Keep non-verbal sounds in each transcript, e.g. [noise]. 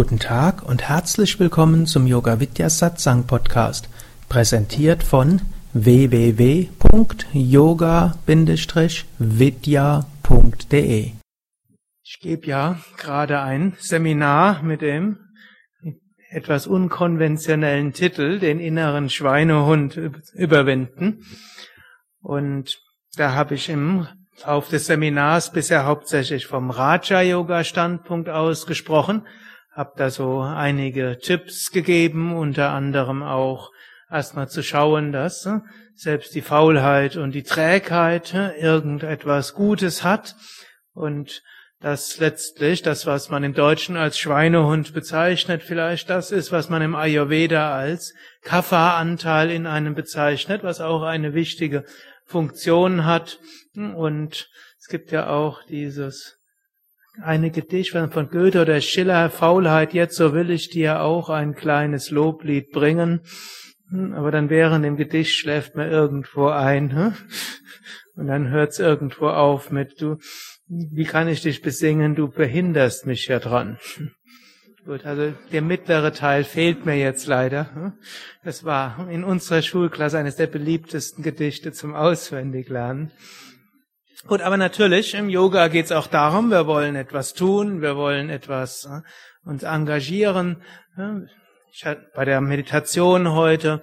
Guten Tag und herzlich willkommen zum Yoga Vidya Satsang Podcast, präsentiert von www.yoga-vidya.de. Ich gebe ja gerade ein Seminar mit dem etwas unkonventionellen Titel, den inneren Schweinehund überwinden. Und da habe ich im Lauf des Seminars bisher hauptsächlich vom Raja-Yoga-Standpunkt aus gesprochen habe da so einige Tipps gegeben, unter anderem auch erstmal zu schauen, dass äh, selbst die Faulheit und die Trägheit äh, irgendetwas Gutes hat und dass letztlich das, was man im Deutschen als Schweinehund bezeichnet, vielleicht das ist, was man im Ayurveda als Kapha-Anteil in einem bezeichnet, was auch eine wichtige Funktion hat. Und es gibt ja auch dieses eine Gedicht von Goethe oder Schiller, Faulheit, jetzt so will ich dir auch ein kleines Loblied bringen. Hm, aber dann während dem Gedicht schläft man irgendwo ein. Hm? Und dann hört's irgendwo auf mit, du, wie kann ich dich besingen, du behinderst mich ja dran. Gut, also der mittlere Teil fehlt mir jetzt leider. Hm? Das war in unserer Schulklasse eines der beliebtesten Gedichte zum Auswendiglernen. Gut, aber natürlich, im Yoga geht es auch darum, wir wollen etwas tun, wir wollen etwas äh, uns engagieren. Ich hatte bei der Meditation heute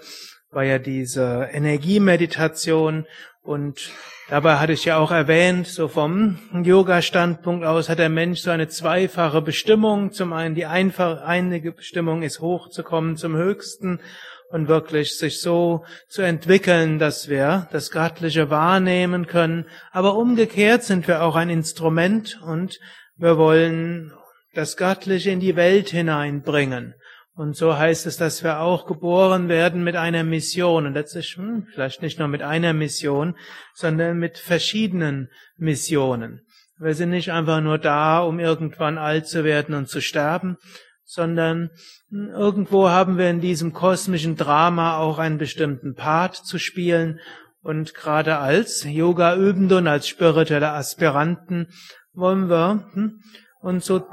war ja diese Energiemeditation und dabei hatte ich ja auch erwähnt, so vom Yoga-Standpunkt aus hat der Mensch so eine zweifache Bestimmung. Zum einen die einfache, einige Bestimmung ist hochzukommen zum Höchsten und wirklich sich so zu entwickeln, dass wir das Göttliche wahrnehmen können. Aber umgekehrt sind wir auch ein Instrument und wir wollen das Göttliche in die Welt hineinbringen. Und so heißt es, dass wir auch geboren werden mit einer Mission. Und letztlich hm, vielleicht nicht nur mit einer Mission, sondern mit verschiedenen Missionen. Wir sind nicht einfach nur da, um irgendwann alt zu werden und zu sterben, sondern irgendwo haben wir in diesem kosmischen Drama auch einen bestimmten Part zu spielen und gerade als Yoga-Übende und als spirituelle Aspiranten wollen wir hm, uns so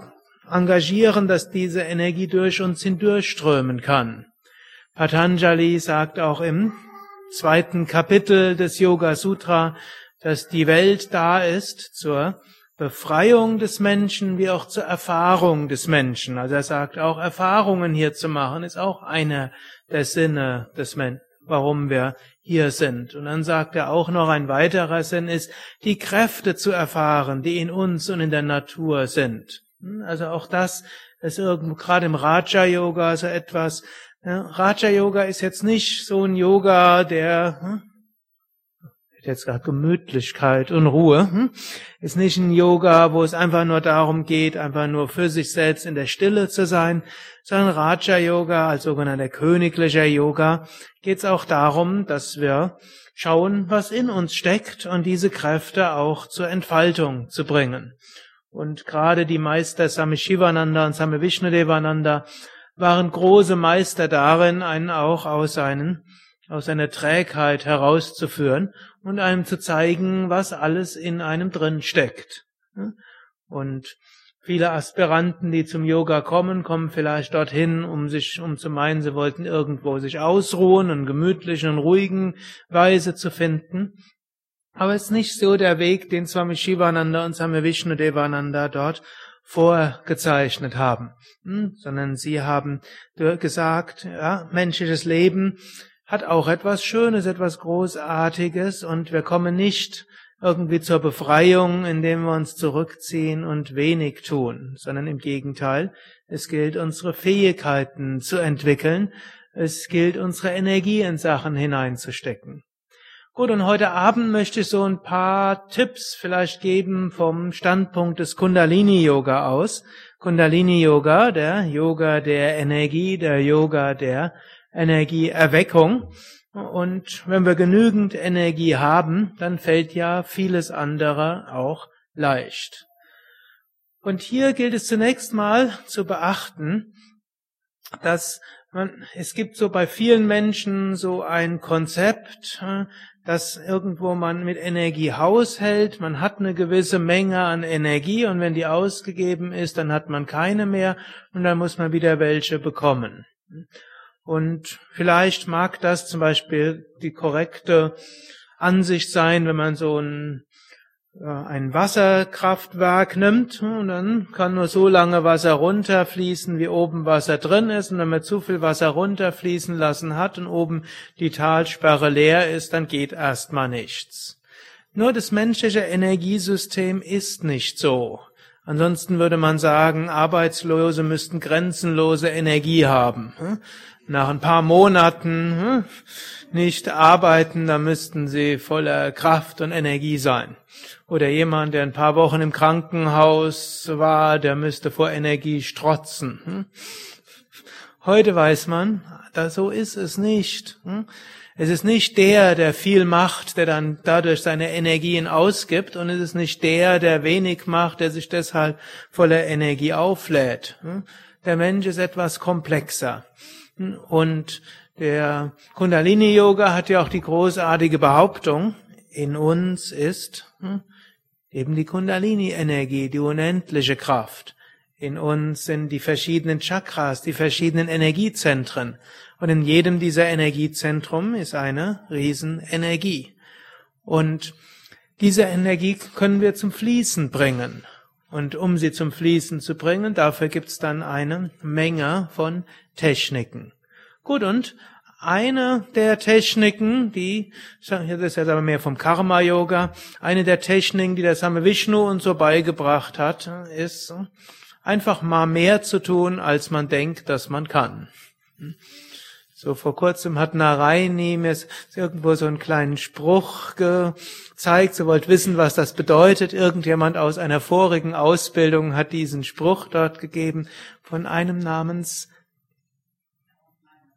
engagieren, dass diese Energie durch uns hindurchströmen kann. Patanjali sagt auch im zweiten Kapitel des Yoga Sutra, dass die Welt da ist zur Befreiung des Menschen wie auch zur Erfahrung des Menschen. Also er sagt auch, Erfahrungen hier zu machen, ist auch einer der Sinne des Menschen, warum wir hier sind. Und dann sagt er auch noch, ein weiterer Sinn ist, die Kräfte zu erfahren, die in uns und in der Natur sind. Hm, also auch das ist irgendwo, gerade im Raja-Yoga so etwas, Raja-Yoga ist jetzt nicht so ein Yoga, der hm, jetzt gerade Gemütlichkeit und Ruhe, hm? ist nicht ein Yoga, wo es einfach nur darum geht, einfach nur für sich selbst in der Stille zu sein, sondern Raja Yoga, als sogenannter königlicher Yoga, geht es auch darum, dass wir schauen, was in uns steckt und diese Kräfte auch zur Entfaltung zu bringen. Und gerade die Meister Sami Shivananda und Sami Vishnudevananda waren große Meister darin, einen auch aus seinen aus seiner Trägheit herauszuführen und einem zu zeigen, was alles in einem drin steckt. Und viele Aspiranten, die zum Yoga kommen, kommen vielleicht dorthin, um sich, um zu meinen, sie wollten irgendwo sich ausruhen und gemütlichen und ruhigen Weise zu finden. Aber es ist nicht so der Weg, den Swami Shivananda und Swami Vishnu Devananda dort vorgezeichnet haben, hm? sondern sie haben gesagt, ja, menschliches Leben hat auch etwas Schönes, etwas Großartiges und wir kommen nicht irgendwie zur Befreiung, indem wir uns zurückziehen und wenig tun, sondern im Gegenteil, es gilt unsere Fähigkeiten zu entwickeln, es gilt unsere Energie in Sachen hineinzustecken. Gut, und heute Abend möchte ich so ein paar Tipps vielleicht geben vom Standpunkt des Kundalini-Yoga aus. Kundalini-Yoga, der Yoga der Energie, der Yoga der Energieerweckung. Und wenn wir genügend Energie haben, dann fällt ja vieles andere auch leicht. Und hier gilt es zunächst mal zu beachten, dass man, es gibt so bei vielen Menschen so ein Konzept, dass irgendwo man mit Energie haushält, man hat eine gewisse Menge an Energie und wenn die ausgegeben ist, dann hat man keine mehr und dann muss man wieder welche bekommen. Und vielleicht mag das zum Beispiel die korrekte Ansicht sein, wenn man so ein ein Wasserkraftwerk nimmt und dann kann nur so lange Wasser runterfließen, wie oben Wasser drin ist. Und wenn man zu viel Wasser runterfließen lassen hat und oben die Talsperre leer ist, dann geht erstmal nichts. Nur das menschliche Energiesystem ist nicht so. Ansonsten würde man sagen, Arbeitslose müssten grenzenlose Energie haben. Nach ein paar Monaten nicht arbeiten, da müssten sie voller Kraft und Energie sein. Oder jemand, der ein paar Wochen im Krankenhaus war, der müsste vor Energie strotzen. Hm? Heute weiß man, da so ist es nicht. Hm? Es ist nicht der, der viel macht, der dann dadurch seine Energien ausgibt, und es ist nicht der, der wenig macht, der sich deshalb voller Energie auflädt. Hm? Der Mensch ist etwas komplexer. Und der Kundalini-Yoga hat ja auch die großartige Behauptung, in uns ist Eben die Kundalini-Energie, die unendliche Kraft. In uns sind die verschiedenen Chakras, die verschiedenen Energiezentren. Und in jedem dieser Energiezentrum ist eine Riesenenergie. Und diese Energie können wir zum Fließen bringen. Und um sie zum Fließen zu bringen, dafür gibt's dann eine Menge von Techniken. Gut, und eine der Techniken, die, das ist jetzt aber mehr vom Karma-Yoga, eine der Techniken, die der Same Vishnu uns so beigebracht hat, ist einfach mal mehr zu tun, als man denkt, dass man kann. So vor kurzem hat Naraini mir irgendwo so einen kleinen Spruch gezeigt. Sie wollt wissen, was das bedeutet. Irgendjemand aus einer vorigen Ausbildung hat diesen Spruch dort gegeben von einem namens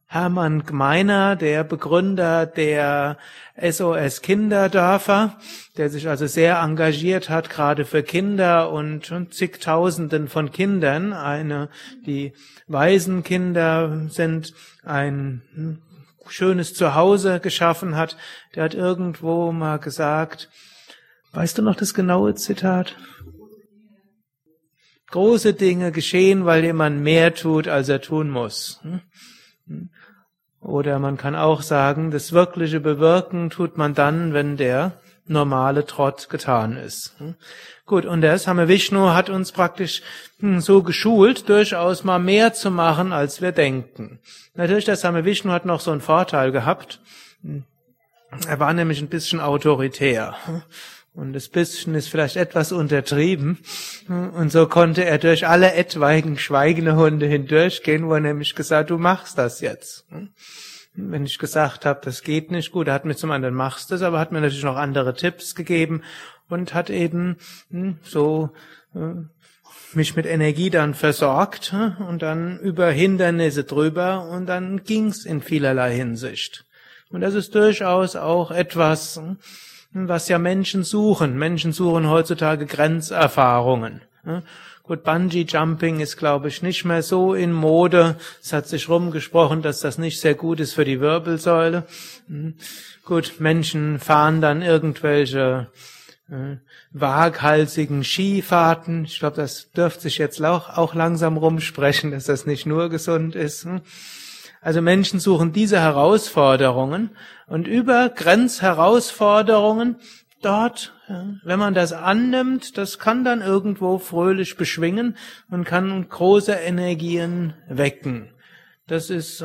Hermann Gmeiner, der Begründer der SOS Kinderdörfer, der sich also sehr engagiert hat, gerade für Kinder und zigtausenden von Kindern. Eine, die Waisenkinder sind ein schönes Zuhause geschaffen hat. Der hat irgendwo mal gesagt, weißt du noch das genaue Zitat? Große Dinge geschehen, weil jemand mehr tut, als er tun muss. Oder man kann auch sagen, das wirkliche Bewirken tut man dann, wenn der normale Trott getan ist. Gut, und der Same Vishnu hat uns praktisch hm, so geschult, durchaus mal mehr zu machen, als wir denken. Natürlich, der Same Vishnu hat noch so einen Vorteil gehabt. Er war nämlich ein bisschen autoritär. Und das bisschen ist vielleicht etwas untertrieben. Und so konnte er durch alle etwaigen Schweigende hindurchgehen, wo er nämlich gesagt, du machst das jetzt. Wenn ich gesagt habe, das geht nicht gut, er hat mir zum anderen machst das, aber hat mir natürlich noch andere Tipps gegeben und hat eben hm, so äh, mich mit Energie dann versorgt hm, und dann über Hindernisse drüber und dann ging's in vielerlei Hinsicht. Und das ist durchaus auch etwas, hm, was ja Menschen suchen. Menschen suchen heutzutage Grenzerfahrungen. Gut, Bungee Jumping ist, glaube ich, nicht mehr so in Mode. Es hat sich rumgesprochen, dass das nicht sehr gut ist für die Wirbelsäule. Hm. Gut, Menschen fahren dann irgendwelche äh, waghalsigen Skifahrten. Ich glaube, das dürfte sich jetzt auch, auch langsam rumsprechen, dass das nicht nur gesund ist. Also Menschen suchen diese Herausforderungen und über Grenzherausforderungen dort, wenn man das annimmt, das kann dann irgendwo fröhlich beschwingen und kann große Energien wecken. Das ist,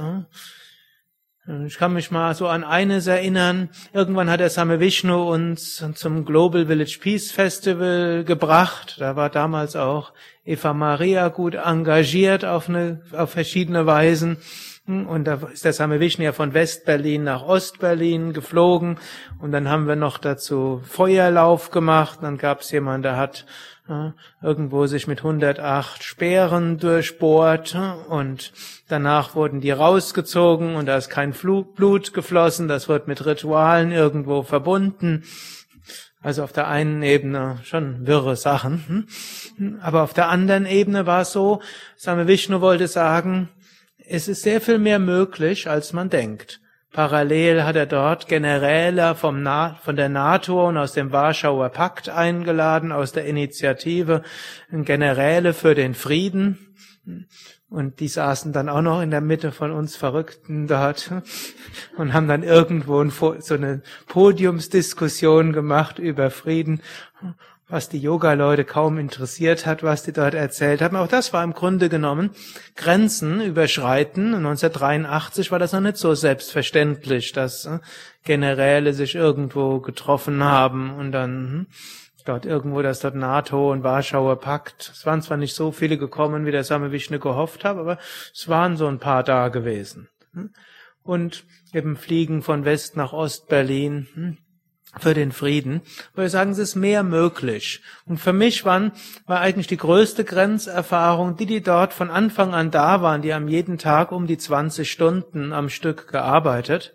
ich kann mich mal so an eines erinnern. Irgendwann hat der Same Vishnu uns zum Global Village Peace Festival gebracht. Da war damals auch Eva Maria gut engagiert auf, eine, auf verschiedene Weisen. Und da ist der Same Vishnu ja von West-Berlin nach Ost-Berlin geflogen. Und dann haben wir noch dazu Feuerlauf gemacht. Dann gab es jemanden, der hat ja, irgendwo sich mit 108 Speeren durchbohrt. Und danach wurden die rausgezogen und da ist kein Blut geflossen. Das wird mit Ritualen irgendwo verbunden. Also auf der einen Ebene schon wirre Sachen. Hm? Aber auf der anderen Ebene war es so, Same Vishnu wollte sagen, es ist sehr viel mehr möglich, als man denkt. Parallel hat er dort Generäle vom Na von der NATO und aus dem Warschauer Pakt eingeladen, aus der Initiative Generäle für den Frieden. Und die saßen dann auch noch in der Mitte von uns Verrückten dort [laughs] und haben dann irgendwo so eine Podiumsdiskussion gemacht über Frieden, was die Yoga-Leute kaum interessiert hat, was die dort erzählt haben. Auch das war im Grunde genommen Grenzen überschreiten. 1983 war das noch nicht so selbstverständlich, dass äh, Generäle sich irgendwo getroffen haben und dann hm, dort irgendwo das dort NATO und Warschauer Pakt. Es waren zwar nicht so viele gekommen, wie der Same Vishnu gehofft hat, aber es waren so ein paar da gewesen. Hm? Und eben Fliegen von West nach Ost Berlin hm? Für den Frieden. Wo wir sagen, es ist mehr möglich. Und für mich waren, war eigentlich die größte Grenzerfahrung, die, die dort von Anfang an da waren, die haben jeden Tag um die 20 Stunden am Stück gearbeitet.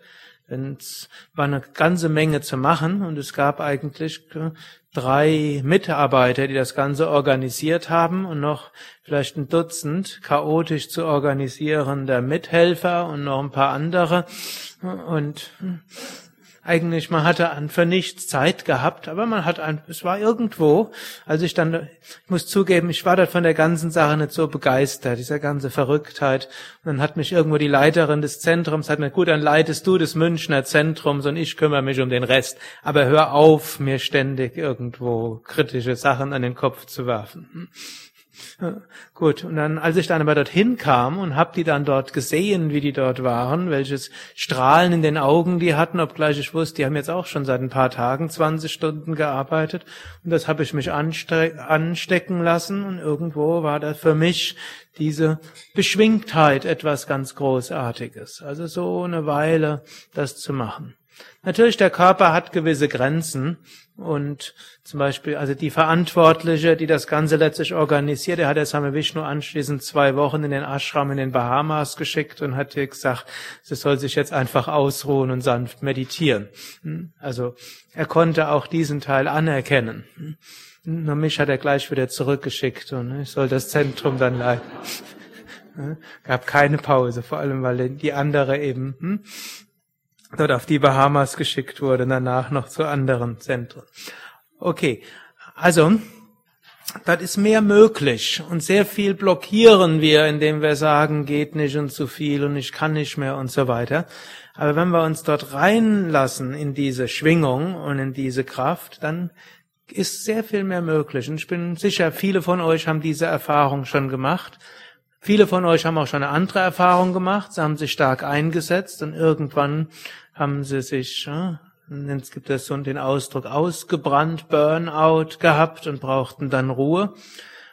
Denn es war eine ganze Menge zu machen und es gab eigentlich drei Mitarbeiter, die das Ganze organisiert haben und noch vielleicht ein Dutzend chaotisch zu organisierender Mithelfer und noch ein paar andere. Und eigentlich, man hatte an für nichts Zeit gehabt, aber man hat ein, es war irgendwo, als ich dann, ich muss zugeben, ich war dort von der ganzen Sache nicht so begeistert, dieser ganze Verrücktheit. Und dann hat mich irgendwo die Leiterin des Zentrums, hat mir, gut, dann leitest du des Münchner Zentrums und ich kümmere mich um den Rest. Aber hör auf, mir ständig irgendwo kritische Sachen an den Kopf zu werfen. Gut, und dann, als ich dann aber dorthin kam und hab die dann dort gesehen, wie die dort waren, welches Strahlen in den Augen die hatten, obgleich ich wusste, die haben jetzt auch schon seit ein paar Tagen 20 Stunden gearbeitet und das habe ich mich anstecken lassen und irgendwo war da für mich diese Beschwingtheit etwas ganz Großartiges. Also so eine Weile das zu machen. Natürlich, der Körper hat gewisse Grenzen und zum Beispiel, also die Verantwortliche, die das Ganze letztlich organisiert, der hat der Same Vishnu anschließend zwei Wochen in den Ashram in den Bahamas geschickt und hat ihr gesagt, sie soll sich jetzt einfach ausruhen und sanft meditieren. Hm? Also er konnte auch diesen Teil anerkennen. Hm? Nur mich hat er gleich wieder zurückgeschickt und ich soll das Zentrum dann leiten. [laughs] Hm? Gab keine Pause, vor allem weil die andere eben dort auf die Bahamas geschickt wurde danach noch zu anderen Zentren. Okay, also das ist mehr möglich und sehr viel blockieren wir, indem wir sagen, geht nicht und zu viel und ich kann nicht mehr und so weiter. Aber wenn wir uns dort reinlassen in diese Schwingung und in diese Kraft, dann ist sehr viel mehr möglich. Und ich bin sicher, viele von euch haben diese Erfahrung schon gemacht. Viele von euch haben auch schon eine andere Erfahrung gemacht. Sie haben sich stark eingesetzt und irgendwann haben sie sich, ja, es gibt es so den Ausdruck, ausgebrannt, Burnout gehabt und brauchten dann Ruhe.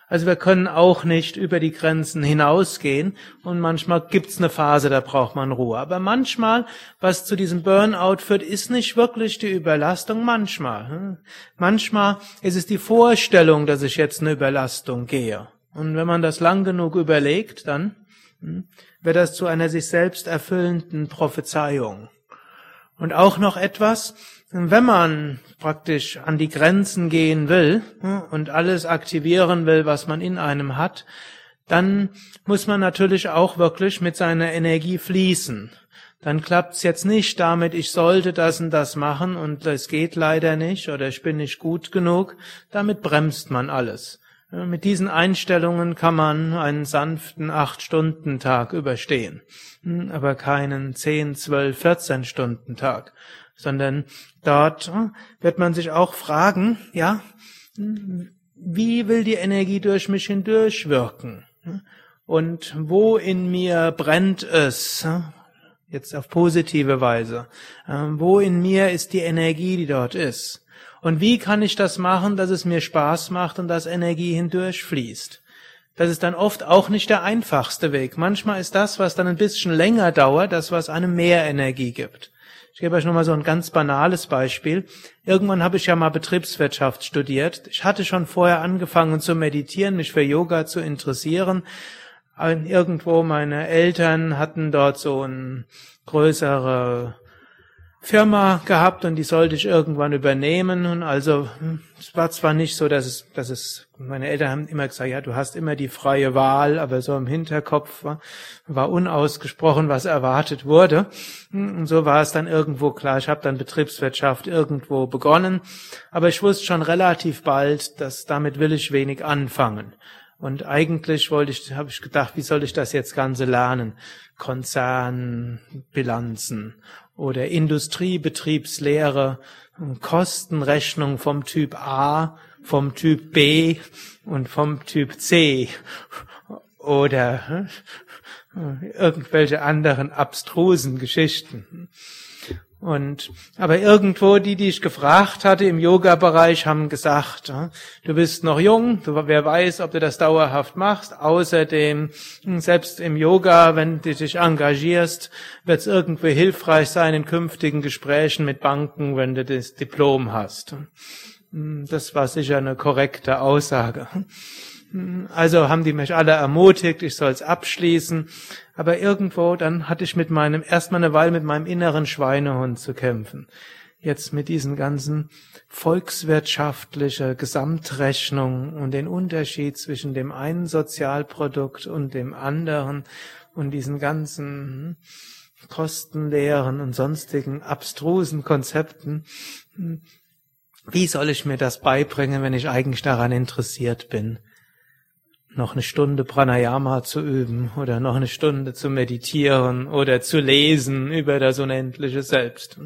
Also wir können auch nicht über die Grenzen hinausgehen und manchmal gibt's eine Phase, da braucht man Ruhe. Aber manchmal, was zu diesem Burnout führt, ist nicht wirklich die Überlastung, manchmal. Hm? Manchmal ist es die Vorstellung, dass ich jetzt eine Überlastung gehe. Und wenn man das lang genug überlegt, dann hm, wird das zu einer sich selbst erfüllenden Prophezeiung. Und auch noch etwas, wenn man praktisch an die Grenzen gehen will hm, und alles aktivieren will, was man in einem hat, dann muss man natürlich auch wirklich mit seiner Energie fließen. Dann klappt's jetzt nicht damit, ich sollte das und das machen und es geht leider nicht oder ich bin nicht gut genug. Damit bremst man alles. Mit diesen Einstellungen kann man einen sanften Acht-Stunden-Tag überstehen, hm, aber keinen 10, 12, 14 Stunden Tag, sondern dort hm, wird man sich auch fragen, ja, hm, wie will die Energie durch mich hindurch wirken? Und wo in mir brennt es? Jetzt auf positive Weise. Wo in mir ist die Energie, die dort ist? Und wie kann ich das machen, dass es mir Spaß macht und dass Energie hindurchfließt? Das ist dann oft auch nicht der einfachste Weg. Manchmal ist das, was dann ein bisschen länger dauert, das, was einem mehr Energie gibt. Ich gebe euch nochmal so ein ganz banales Beispiel. Irgendwann habe ich ja mal Betriebswirtschaft studiert. Ich hatte schon vorher angefangen zu meditieren, mich für Yoga zu interessieren. Irgendwo meine Eltern hatten dort so ein größere Firma gehabt und die sollte ich irgendwann übernehmen und also hm, es war zwar nicht so, dass es, dass es, meine Eltern haben immer gesagt, ja, du hast immer die freie Wahl, aber so im Hinterkopf war, war unausgesprochen, was erwartet wurde. Hm, und so war es dann irgendwo klar. Ich habe dann Betriebswirtschaft irgendwo begonnen, aber ich wusste schon relativ bald, dass damit will ich wenig anfangen. Und eigentlich wollte ich, habe ich gedacht, wie soll ich das jetzt Ganze lernen? Konzernbilanzen oder Industriebetriebslehre, Kostenrechnung vom Typ A, vom Typ B und vom Typ C oder hm, irgendwelche anderen abstrusen Geschichten. Und, aber irgendwo die, die ich gefragt hatte im Yoga-Bereich, haben gesagt, du bist noch jung, du, wer weiß, ob du das dauerhaft machst. Außerdem, hm, selbst im Yoga, wenn du dich engagierst, wird es irgendwie hilfreich sein in künftigen Gesprächen mit Banken, wenn du das Diplom hast. Hm, das war sicher eine korrekte Aussage. Also haben die mich alle ermutigt, ich soll es abschließen. Aber irgendwo, dann hatte ich mit meinem, erstmal eine Weile mit meinem inneren Schweinehund zu kämpfen. Jetzt mit diesen ganzen volkswirtschaftlichen Gesamtrechnungen und den Unterschied zwischen dem einen Sozialprodukt und dem anderen und diesen ganzen Kostenlehren und sonstigen abstrusen Konzepten. Wie soll ich mir das beibringen, wenn ich eigentlich daran interessiert bin? Noch eine Stunde Pranayama zu üben oder noch eine Stunde zu meditieren oder zu lesen über das unendliche Selbst.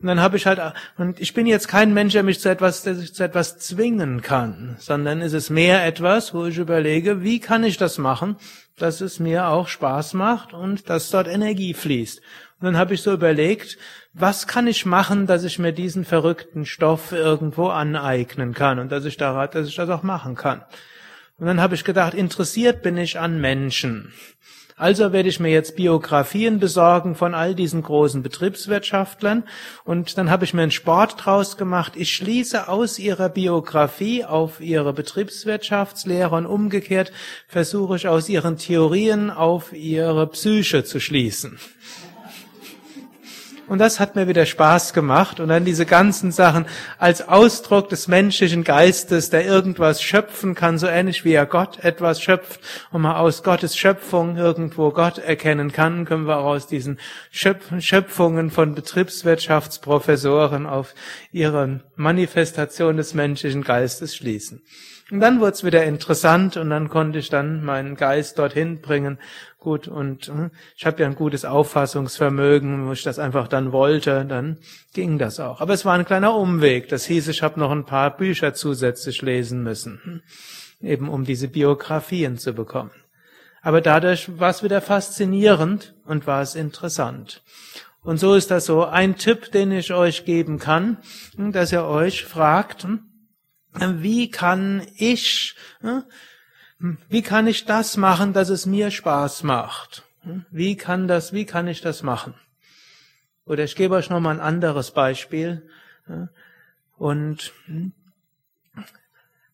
Und dann habe ich halt, und ich bin jetzt kein Mensch, der mich zu etwas, der sich zu etwas zwingen kann, sondern ist es mehr etwas, wo ich überlege, wie kann ich das machen, dass es mir auch Spaß macht und dass dort Energie fließt. Und dann habe ich so überlegt, was kann ich machen, dass ich mir diesen verrückten Stoff irgendwo aneignen kann und dass ich da, dass ich das auch machen kann. Und dann habe ich gedacht, interessiert bin ich an Menschen. Also werde ich mir jetzt Biografien besorgen von all diesen großen Betriebswirtschaftlern und dann habe ich mir einen Sport draus gemacht. Ich schließe aus ihrer Biografie auf ihre Betriebswirtschaftslehre und umgekehrt versuche ich aus ihren Theorien auf ihre Psyche zu schließen. Und das hat mir wieder Spaß gemacht. Und dann diese ganzen Sachen als Ausdruck des menschlichen Geistes, der irgendwas schöpfen kann, so ähnlich wie er Gott etwas schöpft und man aus Gottes Schöpfung irgendwo Gott erkennen kann, können wir auch aus diesen Schöpfungen von Betriebswirtschaftsprofessoren auf ihre Manifestation des menschlichen Geistes schließen. Und dann wurde es wieder interessant und dann konnte ich dann meinen Geist dorthin bringen. Gut, und hm, ich habe ja ein gutes Auffassungsvermögen, wo ich das einfach dann wollte, dann ging das auch. Aber es war ein kleiner Umweg. Das hieß, ich habe noch ein paar Bücher zusätzlich lesen müssen, hm, eben um diese Biografien zu bekommen. Aber dadurch war es wieder faszinierend und war es interessant. Und so ist das so ein Tipp, den ich euch geben kann, hm, dass ihr euch fragt, wie kann ich, wie kann ich das machen, dass es mir Spaß macht? Wie kann das, wie kann ich das machen? Oder ich gebe euch noch mal ein anderes Beispiel. Und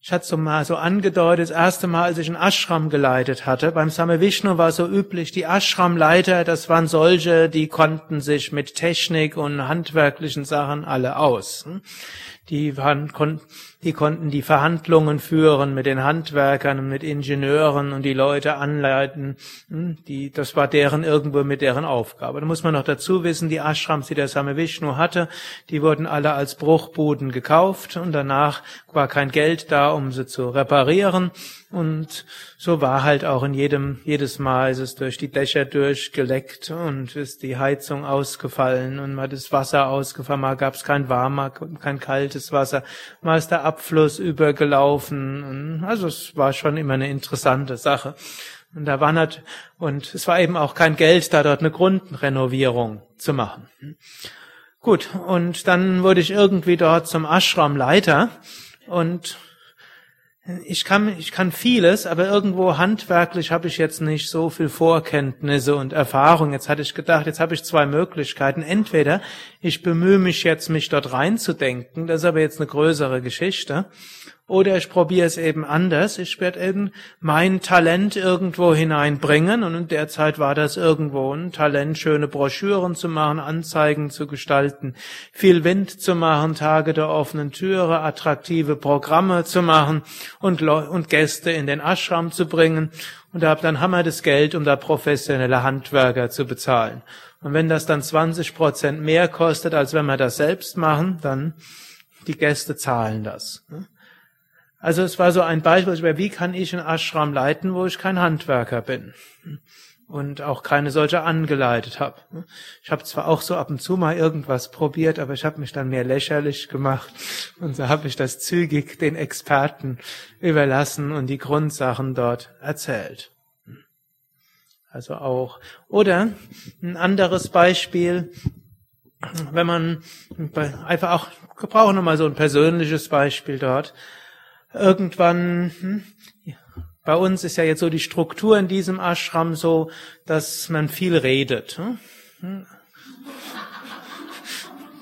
ich hatte so mal so angedeutet, das erste Mal, als ich einen Ashram geleitet hatte. Beim Same Vishnu war so üblich, die Ashramleiter, das waren solche, die konnten sich mit Technik und handwerklichen Sachen alle aus. Die, kon, die konnten die Verhandlungen führen mit den Handwerkern und mit Ingenieuren und die Leute anleiten. Hm, die, das war deren irgendwo mit deren Aufgabe. Da muss man noch dazu wissen, die Ashrams, die der Same Vishnu hatte, die wurden alle als Bruchbuden gekauft und danach war kein Geld da, um sie zu reparieren. Und so war halt auch in jedem, jedes Mal ist es durch die Dächer durchgeleckt und ist die Heizung ausgefallen und mal das Wasser ausgefallen, mal gab es kein warmer, kein kaltes Wasser, mal ist der Abfluss übergelaufen. Also es war schon immer eine interessante Sache. Und da war nicht, und es war eben auch kein Geld da, dort eine Grundrenovierung zu machen. Gut, und dann wurde ich irgendwie dort zum Ashram-Leiter und ich kann, ich kann vieles, aber irgendwo handwerklich habe ich jetzt nicht so viel Vorkenntnisse und Erfahrung. Jetzt hatte ich gedacht, jetzt habe ich zwei Möglichkeiten. Entweder ich bemühe mich jetzt, mich dort reinzudenken, das ist aber jetzt eine größere Geschichte, Oder ich probiere es eben anders. Ich werde eben mein Talent irgendwo hineinbringen. Und in der Zeit war das irgendwo ein Talent, schöne Broschüren zu machen, Anzeigen zu gestalten, viel Wind zu machen, Tage der offenen Türe, attraktive Programme zu machen und, und Gäste in den Ashram zu bringen. Und da habe dann Hammer das Geld, um da professionelle Handwerker zu bezahlen. Und wenn das dann 20 Prozent mehr kostet, als wenn wir das selbst machen, dann die Gäste zahlen das. Also es war so ein Beispiel, wie kann ich einen Ashram leiten, wo ich kein Handwerker bin und auch keine solche angeleitet habe. Ich habe zwar auch so ab und zu mal irgendwas probiert, aber ich habe mich dann mehr lächerlich gemacht und so habe ich das zügig den Experten überlassen und die Grundsachen dort erzählt. Also auch. Oder ein anderes Beispiel, wenn man einfach auch, wir brauchen nochmal so ein persönliches Beispiel dort irgendwann, hm, bei uns ist ja jetzt so die Struktur in diesem Ashram so, dass man viel redet. Hm? hm.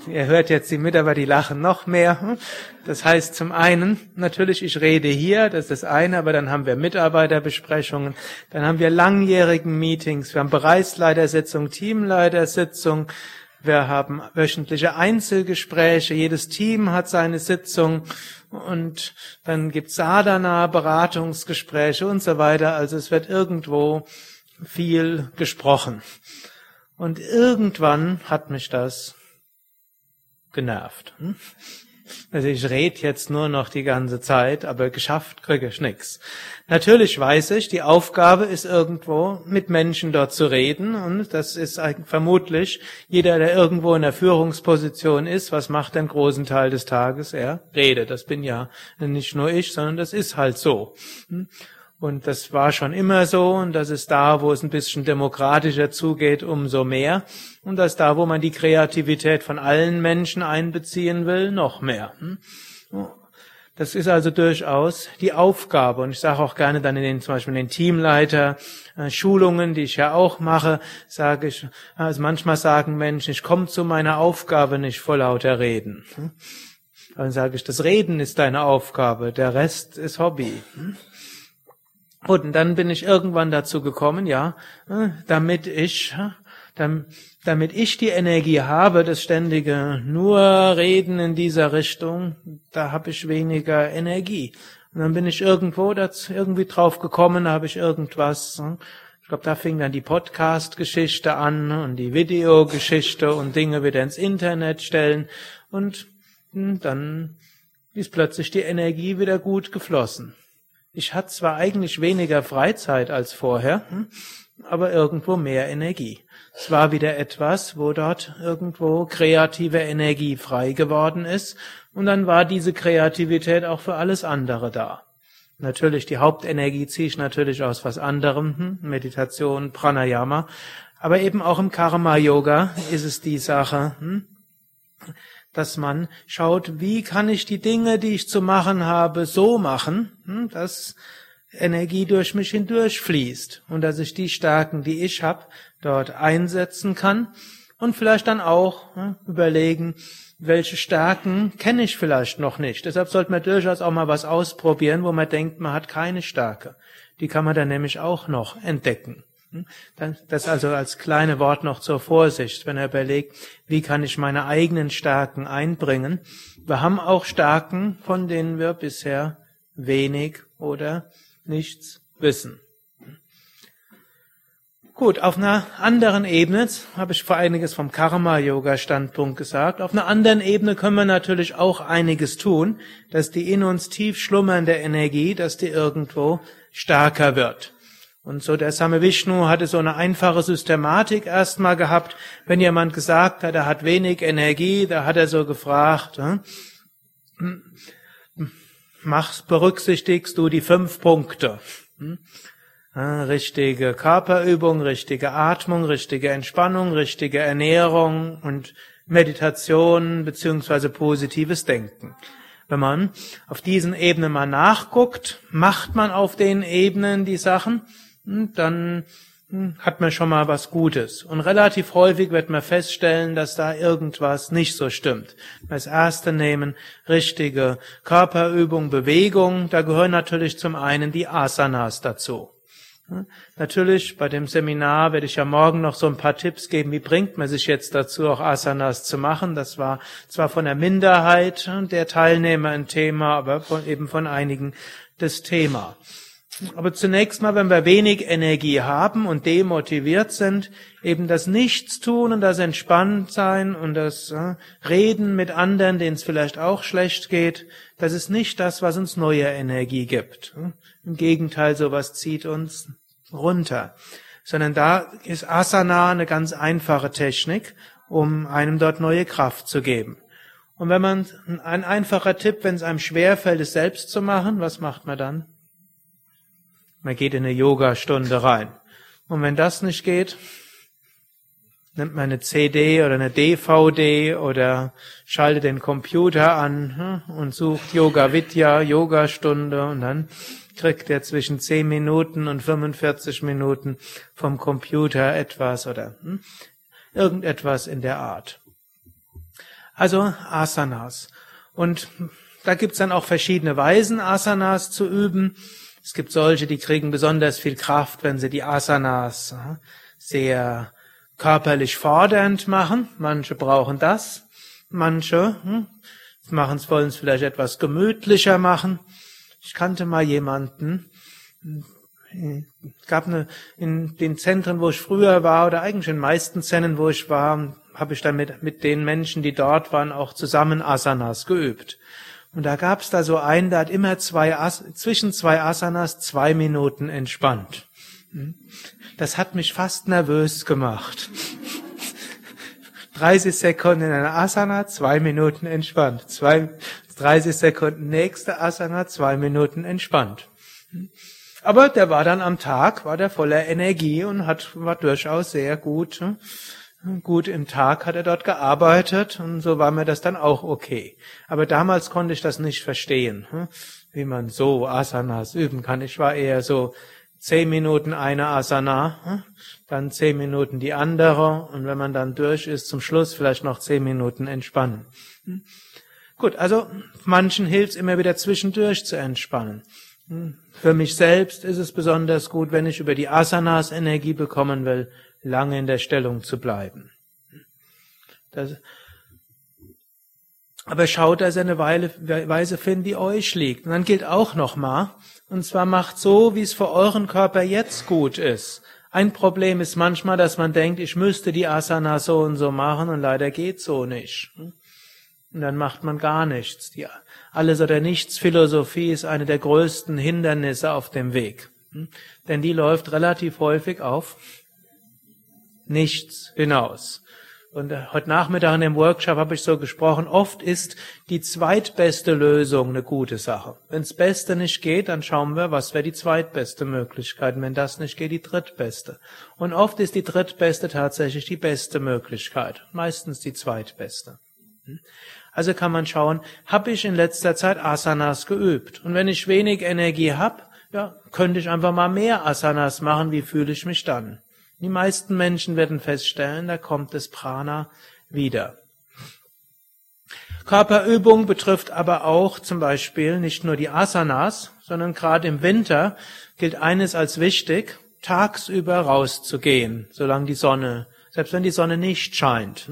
Ihr hört jetzt die Mitarbeiter, die lachen noch mehr. Hm? Das heißt zum einen, natürlich, ich rede hier, das ist das eine, aber dann haben wir Mitarbeiterbesprechungen, dann haben wir langjährigen Meetings, wir haben Bereichsleitersitzung, Teamleitersitzung, wir haben wöchentliche Einzelgespräche, jedes Team hat seine Sitzung und dann gibt's Sadhana, Beratungsgespräche und so weiter. Also es wird irgendwo viel gesprochen. Und irgendwann hat mich das genervt. Hm? Also ich rede jetzt nur noch die ganze Zeit, aber geschafft kriege ich nichts. Natürlich weiß ich, die Aufgabe ist irgendwo, mit Menschen dort zu reden und das ist vermutlich jeder, der irgendwo in der Führungsposition ist, was macht den großen Teil des Tages? Er redet. Das bin ja nicht nur ich, sondern das ist halt so. Hm? Und das war schon immer so und das ist da, wo es ein bisschen demokratischer zugeht, umso mehr. Und das ist da, wo man die Kreativität von allen Menschen einbeziehen will, noch mehr. Hm? Das ist also durchaus die Aufgabe. Und ich sage auch gerne dann in den, zum Beispiel in den Teamleiter, äh, Schulungen, die ich ja auch mache, sage ich, also manchmal sagen Menschen, ich komme zu meiner Aufgabe nicht vor lauter Reden. Hm? Dann sage ich, das Reden ist deine Aufgabe, der Rest ist Hobby. Und dann bin ich irgendwann dazu gekommen, ja, damit ich, damit ich die Energie habe, das ständige nur Reden in dieser Richtung, da habe ich weniger Energie. Und dann bin ich irgendwo dazu, irgendwie drauf gekommen, da habe ich irgendwas, ich glaube, da fing dann die Podcast-Geschichte an und die Videogeschichte und Dinge wieder ins Internet stellen und hm, dann ist plötzlich die Energie wieder gut geflossen. Ich hatte zwar eigentlich weniger Freizeit als vorher, aber irgendwo mehr Energie. Es war wieder etwas, wo dort irgendwo kreative Energie frei geworden ist und dann war diese Kreativität auch für alles andere da. Natürlich, die Hauptenergie ziehe ich natürlich aus was anderem, hm, Meditation, Pranayama, aber eben auch im Karma-Yoga ist es die Sache, hm, dass man schaut, wie kann ich die Dinge, die ich zu machen habe, so machen, hm, dass Energie durch mich hindurch fließt und dass ich die Stärken, die ich habe, dort einsetzen kann und vielleicht dann auch hm, überlegen, welche Stärken kenne ich vielleicht noch nicht. Deshalb sollte man durchaus auch mal was ausprobieren, wo man denkt, man hat keine Stärke. Die kann man dann nämlich auch noch entdecken. Hm? Das also als kleine Wort noch zur Vorsicht, wenn er überlegt, wie kann ich meine eigenen Stärken einbringen. Wir haben auch Stärken, von denen wir bisher wenig oder nichts wissen. Gut, auf einer anderen Ebene, habe ich vor einiges vom Karma-Yoga-Standpunkt gesagt, auf einer anderen Ebene können wir natürlich auch einiges tun, dass die in uns tief schlummernde Energie, dass die irgendwo stärker wird. Und so der Same Vishnu hatte so eine einfache Systematik erstmal gehabt. Wenn jemand gesagt hat, er hat wenig Energie, da hat er so gefragt, hm, machst, berücksichtigst du die fünf Punkte. Hm? Richtige Körperübung, richtige Atmung, richtige Entspannung, richtige Ernährung und Meditation beziehungsweise positives Denken. Wenn man auf diesen Ebenen mal nachguckt, macht man auf den Ebenen die Sachen, dann hm, hat man schon mal was Gutes. Und relativ häufig wird man feststellen, dass da irgendwas nicht so stimmt. Das erste nehmen, richtige Körperübung, Bewegung, da gehören natürlich zum einen die Asanas dazu. Natürlich, bei dem Seminar werde ich ja morgen noch so ein paar Tipps geben, wie bringt man sich jetzt dazu, auch Asanas zu machen. Das war zwar von der Minderheit der Teilnehmer ein Thema, aber von, eben von einigen das Thema. Aber zunächst mal, wenn wir wenig Energie haben und demotiviert sind, eben das Nichtstun und das Entspanntsein und das äh, Reden mit anderen, denen es vielleicht auch schlecht geht, das ist nicht das, was uns neue Energie gibt. Im Gegenteil, sowas zieht uns runter. Sondern da ist Asana eine ganz einfache Technik, um einem dort neue Kraft zu geben. Und wenn man, ein einfacher Tipp, wenn es einem schwerfällt, es selbst zu machen, was macht man dann? Man geht in eine Yoga-Stunde rein. Und wenn das nicht geht, nimmt man eine CD oder eine DVD oder schaltet den Computer an hm, und sucht Yoga Vidya, Yoga-Stunde und dann kriegt er zwischen 10 Minuten und 45 Minuten vom Computer etwas oder hm, irgendetwas in der Art. Also Asanas. Und da gibt's dann auch verschiedene Weisen, Asanas zu üben. Es gibt solche, die kriegen besonders viel Kraft, wenn sie die Asanas sehr körperlich fordernd machen. Manche brauchen das. Manche hm, es, wollen es vielleicht etwas gemütlicher machen. Ich kannte mal jemanden, es gab eine, in den Zentren, wo ich früher war, oder eigentlich in den meisten Zentren, wo ich war, habe ich dann mit, mit den Menschen, die dort waren, auch zusammen Asanas geübt. Und da gab es da so einen, der hat immer zwei As zwischen zwei Asanas zwei Minuten entspannt. Hm? Das hat mich fast nervös gemacht. 30 Sekunden in einer Asana, zwei Minuten entspannt. Zwei, 30 Sekunden nächste Asana, zwei Minuten entspannt. Hm? Aber der war dann am Tag, war der voller Energie und hat, war durchaus sehr gut hm? Gut, im Tag hat er dort gearbeitet und so war mir das dann auch okay. Aber damals konnte ich das nicht verstehen, hm, wie man so Asanas üben kann. Ich war eher so zehn Minuten eine Asana, hm, dann zehn Minuten die andere und wenn man dann durch ist, zum Schluss vielleicht noch zehn Minuten entspannen. Hm. Gut, also manchen hilft es immer wieder zwischendurch zu entspannen. Für mich selbst ist es besonders gut, wenn ich über die Asanas Energie bekommen will, lange in der Stellung zu bleiben. Das, aber schaut, dass ihr eine Weise findet, die euch liegt. Und dann gilt auch nochmal, und zwar macht so, wie es für euren Körper jetzt gut ist. Ein Problem ist manchmal, dass man denkt, ich müsste die Asana so und so machen und leider geht so nicht. Und dann macht man gar nichts. Die Alles oder nichts Philosophie ist eine der größten Hindernisse auf dem Weg. Denn die läuft relativ häufig auf nichts hinaus. Und äh, heute Nachmittag in dem Workshop habe ich so gesprochen, oft ist die zweitbeste Lösung eine gute Sache. Wenn das Beste nicht geht, dann schauen wir, was wäre die zweitbeste Möglichkeit. Und wenn das nicht geht, die drittbeste. Und oft ist die drittbeste tatsächlich die beste Möglichkeit. Meistens die zweitbeste. Hm? Also kann man schauen, habe ich in letzter Zeit Asanas geübt? Und wenn ich wenig Energie habe, ja, könnte ich einfach mal mehr Asanas machen. Wie fühle ich mich dann? Die meisten Menschen werden feststellen, da kommt das Prana wieder. Körperübung betrifft aber auch zum Beispiel nicht nur die Asanas, sondern gerade im Winter gilt eines als wichtig, tagsüber rauszugehen, solange die Sonne, selbst wenn die Sonne nicht scheint.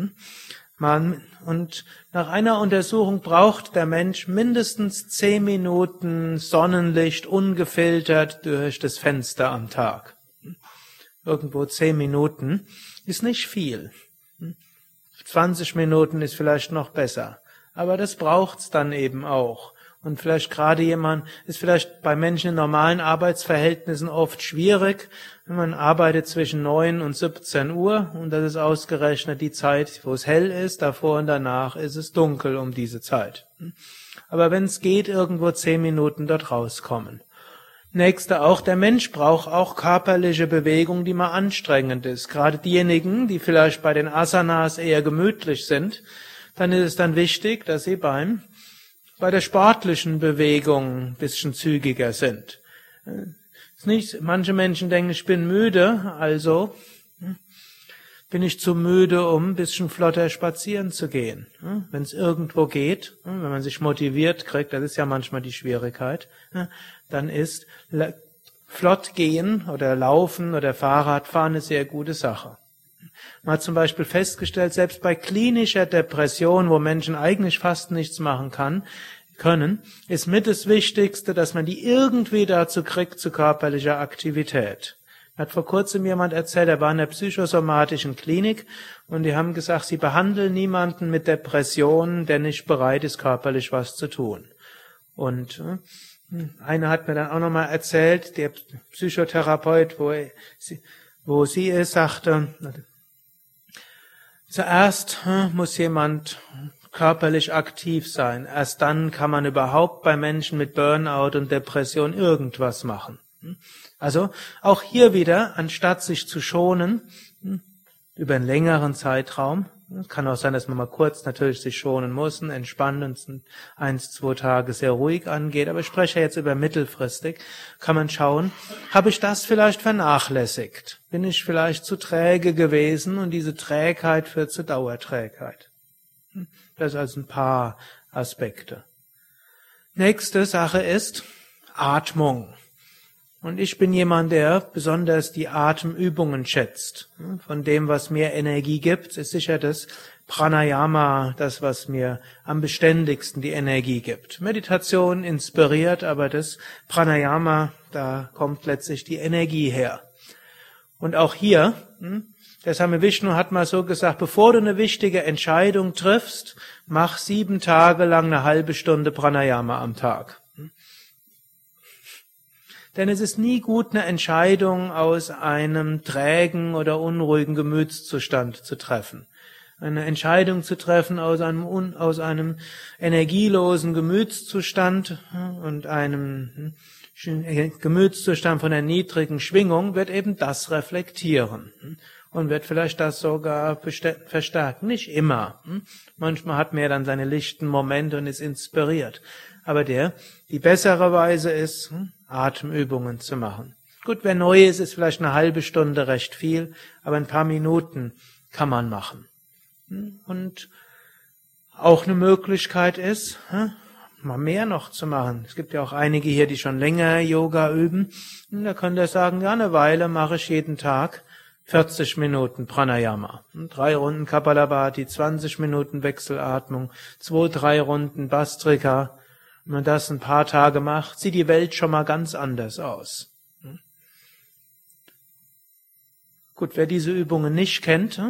Man, und nach einer Untersuchung braucht der Mensch mindestens zehn Minuten Sonnenlicht ungefiltert durch das Fenster am Tag irgendwo zehn Minuten, ist nicht viel. 20 Minuten ist vielleicht noch besser. Aber das braucht's dann eben auch. Und vielleicht gerade jemand, ist vielleicht bei Menschen in normalen Arbeitsverhältnissen oft schwierig, wenn man arbeitet zwischen 9 und 17 Uhr und das ist ausgerechnet die Zeit, wo es hell ist, davor und danach ist es dunkel um diese Zeit. Aber wenn es geht, irgendwo 10 Minuten dort rauskommen. Nächste auch, der Mensch braucht auch körperliche Bewegung, die mal anstrengend ist. Gerade diejenigen, die vielleicht bei den Asanas eher gemütlich sind, dann ist es dann wichtig, dass sie beim, bei der sportlichen Bewegung ein bisschen zügiger sind. Nicht, manche Menschen denken, ich bin müde, also hm, bin ich zu müde, um ein bisschen flotter spazieren zu gehen. Hm, wenn es irgendwo geht, hm, wenn man sich motiviert kriegt, das ist ja manchmal die Schwierigkeit, dann ist flott gehen oder laufen oder Fahrradfahren eine sehr gute Sache. Man hat zum Beispiel festgestellt, selbst bei klinischer Depression, wo Menschen eigentlich fast nichts machen kann, können, ist mit das Wichtigste, dass man die irgendwie dazu kriegt zu körperlicher Aktivität. Hat vor kurzem jemand erzählt, er war in der psychosomatischen Klinik und die haben gesagt, sie behandeln niemanden mit Depressionen, der nicht bereit ist, körperlich was zu tun. Und äh, einer hat mir dann auch nochmal erzählt, der Psychotherapeut, wo, er, wo sie ist, sagte, zuerst äh, muss jemand körperlich aktiv sein. Erst dann kann man überhaupt bei Menschen mit Burnout und Depression irgendwas machen. Also auch hier wieder, anstatt sich zu schonen, über einen längeren Zeitraum, kann auch sein, dass man mal kurz natürlich sich schonen muss, entspannen und eins, zwei Tage sehr ruhig angeht, aber ich spreche jetzt über mittelfristig, kann man schauen, habe ich das vielleicht vernachlässigt? Bin ich vielleicht zu träge gewesen und diese Trägheit führt zu Dauerträgheit? Das als ein paar Aspekte. Nächste Sache ist Atmung. Und ich bin jemand, der besonders die Atemübungen schätzt. Von dem, was mir Energie gibt, ist sicher das Pranayama das, was mir am beständigsten die Energie gibt. Meditation inspiriert, aber das Pranayama, da kommt letztlich die Energie her. Und auch hier, hm, der Same Vishnu hat mal so gesagt, bevor du eine wichtige Entscheidung triffst, mach sieben Tage lang eine halbe Stunde Pranayama am Tag. Denn es ist nie gut, eine Entscheidung aus einem trägen oder unruhigen Gemütszustand zu treffen. Eine Entscheidung zu treffen aus einem, aus einem energielosen Gemütszustand und einem hm, Gemütszustand von einer niedrigen Schwingung wird eben das reflektieren und wird vielleicht das sogar verstärken. Nicht immer. Hm? Manchmal hat man ja dann seine lichten Momente und ist inspiriert. Aber der, die bessere Weise ist, hm, Atemübungen zu machen. Gut, wer neu ist, ist vielleicht eine halbe Stunde recht viel, aber ein paar Minuten kann man machen. Hm? Und auch eine Möglichkeit ist, mal mehr noch zu machen. Es gibt ja auch einige hier, die schon länger Yoga üben. Und da könnt ihr sagen, ja, eine Weile mache ich jeden Tag 40 Minuten Pranayama, drei Runden Kapalabhati, 20 Minuten Wechselatmung, zwei, drei Runden Bastrika. Wenn man das ein paar Tage macht, sieht die Welt schon mal ganz anders aus. Gut, wer diese Übungen nicht kennt,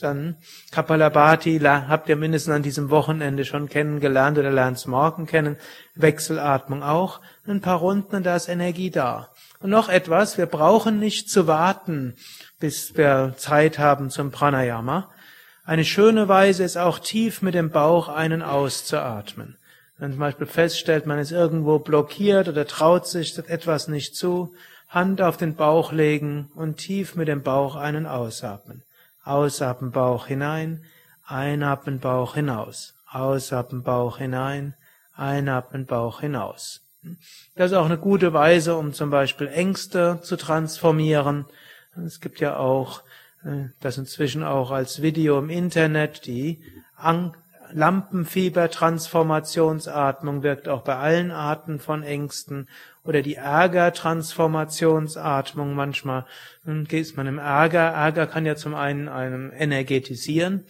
dann Kapalabhati habt ihr mindestens an diesem Wochenende schon kennengelernt oder lernt es morgen kennen. Wechselatmung auch. Ein paar Runden und da ist Energie da. Und noch etwas, wir brauchen nicht zu warten, bis wir Zeit haben zum Pranayama. Eine schöne Weise ist auch tief mit dem Bauch einen auszuatmen. Wenn zum Beispiel feststellt, man ist irgendwo blockiert oder traut sich etwas nicht zu, Hand auf den Bauch legen und tief mit dem Bauch einen ausatmen. Ausatmen Bauch hinein, einatmen Bauch hinaus, ausatmen Bauch hinein, einatmen Bauch hinaus. Das ist auch eine gute Weise, um zum Beispiel Ängste zu transformieren. Es gibt ja auch äh, das inzwischen auch als Video im Internet, die Lampenfieber-Transformationsatmung wirkt auch bei allen Arten von Ängsten oder die Ärger-Transformationsatmung. Manchmal geht man im Ärger. Ärger kann ja zum einen einem energetisieren,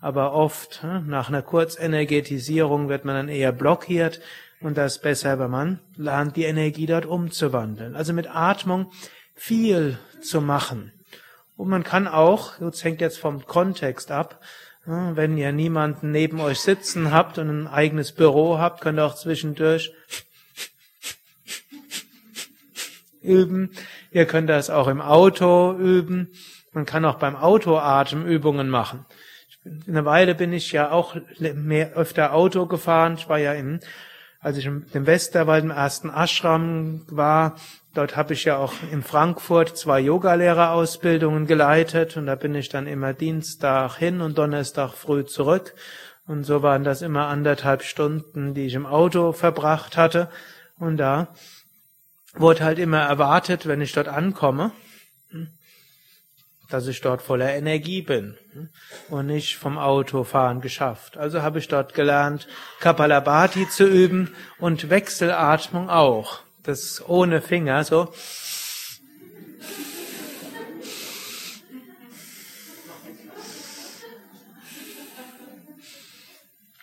aber oft nach einer Kurzenergetisierung wird man dann eher blockiert. Und das ist besser, wenn man lernt, die Energie dort umzuwandeln. Also mit Atmung viel zu machen. Und man kann auch, das hängt jetzt vom Kontext ab, wenn ihr niemanden neben euch sitzen habt und ein eigenes Büro habt, könnt ihr auch zwischendurch üben. Ihr könnt das auch im Auto üben. Man kann auch beim Auto Atemübungen machen. Eine Weile bin ich ja auch mehr öfter Auto gefahren. Ich war ja im als ich im Westerwald im ersten Ashram war, dort habe ich ja auch in Frankfurt zwei Yogalehrerausbildungen geleitet und da bin ich dann immer Dienstag hin und Donnerstag früh zurück. Und so waren das immer anderthalb Stunden, die ich im Auto verbracht hatte. Und da wurde halt immer erwartet, wenn ich dort ankomme, dass ich dort voller Energie bin und nicht vom Autofahren geschafft. Also habe ich dort gelernt, Kapalabhati zu üben und Wechselatmung auch. Das ohne Finger, so.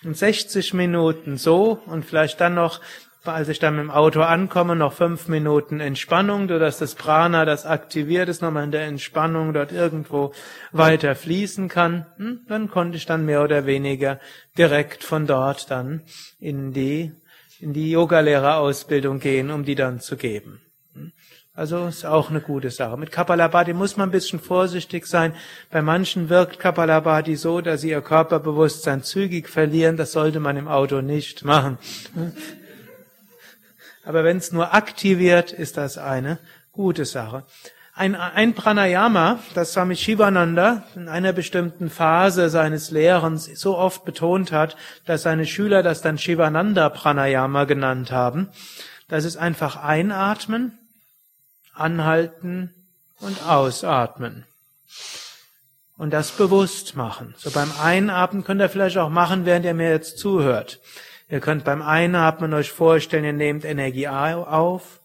Und 60 Minuten so und vielleicht dann noch als ich dann mit dem Auto ankomme, noch fünf Minuten Entspannung, sodass das Prana, das aktiviert ist, nochmal in der Entspannung dort irgendwo weiter fließen kann. Hm? Dann konnte ich dann mehr oder weniger direkt von dort dann in die, in die Yogalehrerausbildung gehen, um die dann zu geben. Also ist auch eine gute Sache. Mit Kapalabhati muss man ein bisschen vorsichtig sein. Bei manchen wirkt Kapalabhati so, dass sie ihr Körperbewusstsein zügig verlieren. Das sollte man im Auto nicht machen. Aber wenn es nur aktiviert, ist das eine gute Sache. Ein, ein Pranayama, das Swami Shivananda in einer bestimmten Phase seines Lehrens so oft betont hat, dass seine Schüler das dann Shivananda Pranayama genannt haben, das ist einfach einatmen, anhalten und ausatmen. Und das bewusst machen. So beim Einatmen könnt ihr vielleicht auch machen, während ihr mir jetzt zuhört. Ihr könnt beim Einatmen euch vorstellen, ihr nehmt Energie auf.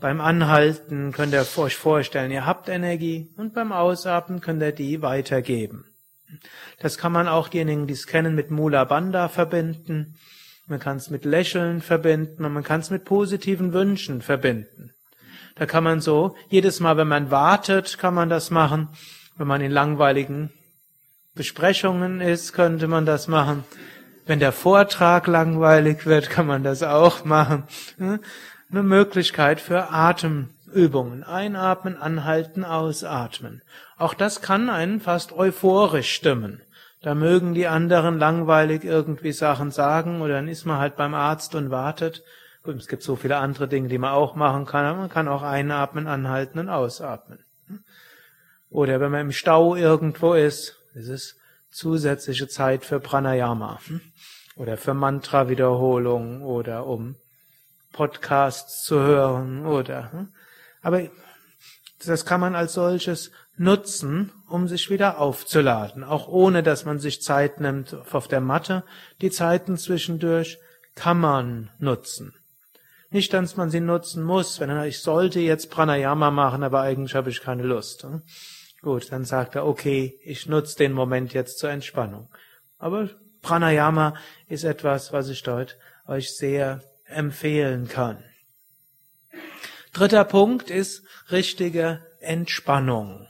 Beim Anhalten könnt ihr euch vorstellen, ihr habt Energie. Und beim Ausatmen könnt ihr die weitergeben. Das kann man auch diejenigen, die es kennen, mit Mula Bandha verbinden. Man kann es mit Lächeln verbinden und man kann es mit positiven Wünschen verbinden. Da kann man so, jedes Mal, wenn man wartet, kann man das machen. Wenn man in langweiligen Besprechungen ist, könnte man das machen. Wenn der Vortrag langweilig wird, kann man das auch machen. Eine Möglichkeit für Atemübungen. Einatmen, anhalten, ausatmen. Auch das kann einen fast euphorisch stimmen. Da mögen die anderen langweilig irgendwie Sachen sagen oder dann ist man halt beim Arzt und wartet. Gut, es gibt so viele andere Dinge, die man auch machen kann, aber man kann auch einatmen, anhalten und ausatmen. Oder wenn man im Stau irgendwo ist, ist es zusätzliche Zeit für Pranayama oder für Mantra-Wiederholung oder um Podcasts zu hören oder. Aber das kann man als solches nutzen, um sich wieder aufzuladen, auch ohne dass man sich Zeit nimmt auf der Matte. Die Zeiten zwischendurch kann man nutzen. Nicht, dass man sie nutzen muss, wenn er, ich sollte jetzt Pranayama machen, aber eigentlich habe ich keine Lust. Gut, dann sagt er, okay, ich nutze den Moment jetzt zur Entspannung. Aber Pranayama ist etwas, was ich dort euch sehr empfehlen kann. Dritter Punkt ist richtige Entspannung.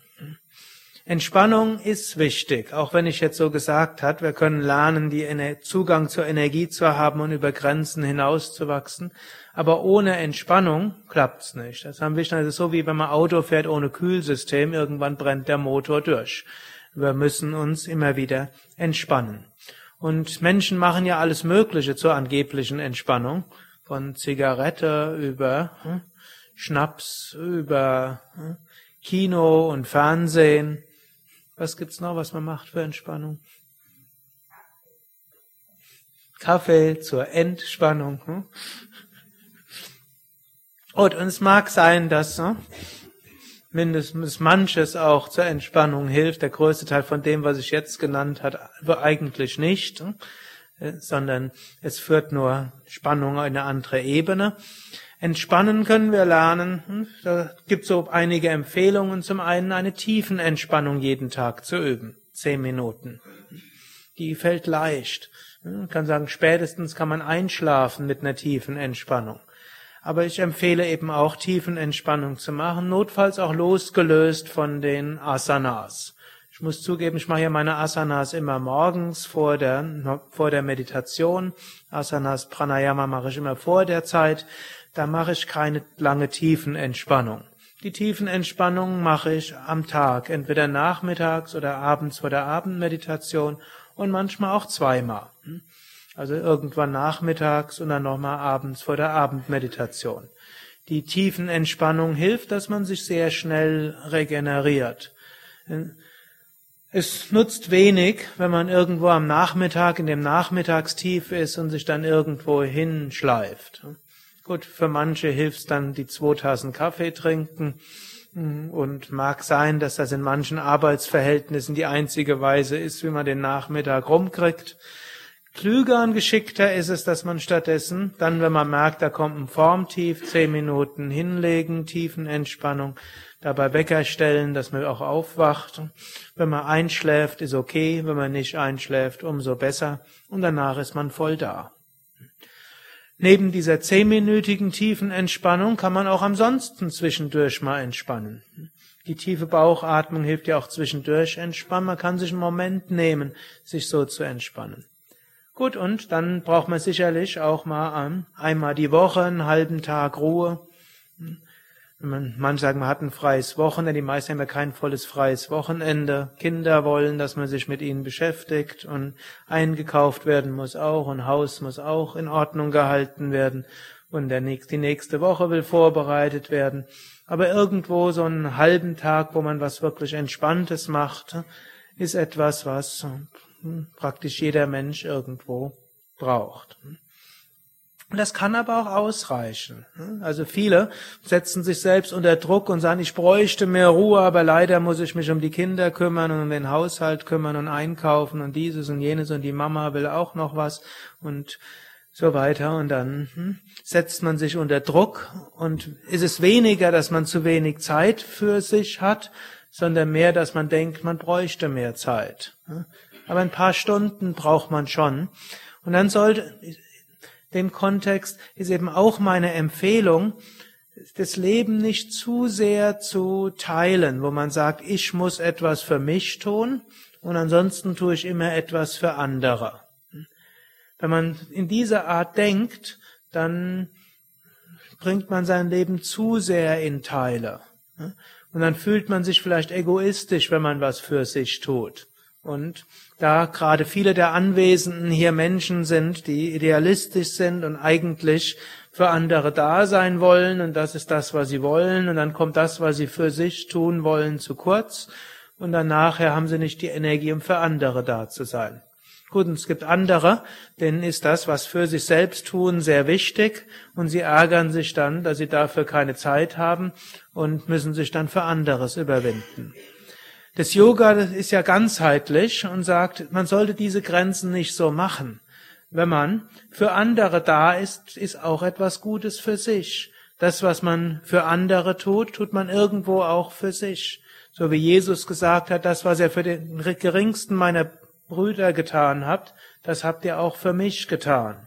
Entspannung ist wichtig, auch wenn ich jetzt so gesagt habe, wir können lernen, die Zugang zur Energie zu haben und über Grenzen hinauszuwachsen. Aber ohne Entspannung klappt's nicht. Das haben wir schon, das so wie wenn man Auto fährt ohne Kühlsystem, irgendwann brennt der Motor durch. Wir müssen uns immer wieder entspannen. Und Menschen machen ja alles Mögliche zur angeblichen Entspannung. Von Zigarette über hm, Schnaps, über hm, Kino und Fernsehen. Was gibt's noch, was man macht für Entspannung? Kaffee zur Entspannung. Hm? Und es mag sein, dass ne, mindestens manches auch zur Entspannung hilft. Der größte Teil von dem, was ich jetzt genannt habe, eigentlich nicht, ne, sondern es führt nur Spannung in eine andere Ebene. Entspannen können wir lernen. Hm, da gibt so einige Empfehlungen. Zum einen eine tiefen Entspannung jeden Tag zu üben. Zehn Minuten. Die fällt leicht. Man hm, kann sagen, spätestens kann man einschlafen mit einer tiefen Entspannung. Aber ich empfehle eben auch Tiefenentspannung zu machen, notfalls auch losgelöst von den Asanas. Ich muss zugeben, ich mache ja meine Asanas immer morgens vor der, vor der Meditation. Asanas Pranayama mache ich immer vor der Zeit. Da mache ich keine lange Tiefenentspannung. Die Tiefenentspannung mache ich am Tag, entweder nachmittags oder abends vor der Abendmeditation und manchmal auch zweimal. Also irgendwann nachmittags und dann nochmal abends vor der Abendmeditation. Die tiefen Entspannung hilft, dass man sich sehr schnell regeneriert. Es nutzt wenig, wenn man irgendwo am Nachmittag in dem Nachmittagstief ist und sich dann irgendwo hinschleift. Gut, für manche hilft dann die zwei Tassen Kaffee trinken. Und mag sein, dass das in manchen Arbeitsverhältnissen die einzige Weise ist, wie man den Nachmittag rumkriegt. Klüger und geschickter ist es, dass man stattdessen, dann, wenn man merkt, da kommt ein Formtief, zehn Minuten hinlegen, Tiefenentspannung, dabei Wecker stellen, dass man auch aufwacht. Wenn man einschläft, ist okay, wenn man nicht einschläft, umso besser. Und danach ist man voll da. Neben dieser zehnminütigen tiefen Entspannung kann man auch ansonsten zwischendurch mal entspannen. Die tiefe Bauchatmung hilft ja auch zwischendurch entspannen. Man kann sich einen Moment nehmen, sich so zu entspannen. Gut, und dann braucht man sicherlich auch mal einmal die Woche einen halben Tag Ruhe. Manche sagen, man hat ein freies Wochenende, die meisten haben ja kein volles freies Wochenende. Kinder wollen, dass man sich mit ihnen beschäftigt und eingekauft werden muss auch und Haus muss auch in Ordnung gehalten werden und der nächste, die nächste Woche will vorbereitet werden. Aber irgendwo so einen halben Tag, wo man was wirklich Entspanntes macht, ist etwas, was praktisch jeder Mensch irgendwo braucht. Und das kann aber auch ausreichen. Also viele setzen sich selbst unter Druck und sagen, ich bräuchte mehr Ruhe, aber leider muss ich mich um die Kinder kümmern und um den Haushalt kümmern und einkaufen und dieses und jenes und die Mama will auch noch was und so weiter. Und dann hm, setzt man sich unter Druck und ist es weniger, dass man zu wenig Zeit für sich hat, sondern mehr, dass man denkt, man bräuchte mehr Zeit. Aber ein paar Stunden braucht man schon. Und dann sollte, dem Kontext ist eben auch meine Empfehlung, das Leben nicht zu sehr zu teilen, wo man sagt, ich muss etwas für mich tun und ansonsten tue ich immer etwas für andere. Wenn man in dieser Art denkt, dann bringt man sein Leben zu sehr in Teile. Und dann fühlt man sich vielleicht egoistisch, wenn man was für sich tut. Und da gerade viele der Anwesenden hier Menschen sind, die idealistisch sind und eigentlich für andere da sein wollen und das ist das, was sie wollen und dann kommt das, was sie für sich tun wollen, zu kurz und dann nachher haben sie nicht die Energie, um für andere da zu sein. Gut, und es gibt andere, denen ist das, was für sich selbst tun, sehr wichtig und sie ärgern sich dann, dass sie dafür keine Zeit haben und müssen sich dann für anderes überwinden. Das Yoga ist ja ganzheitlich und sagt, man sollte diese Grenzen nicht so machen. Wenn man für andere da ist, ist auch etwas Gutes für sich. Das, was man für andere tut, tut man irgendwo auch für sich. So wie Jesus gesagt hat, das, was er für den geringsten meiner Brüder getan habt, das habt ihr auch für mich getan.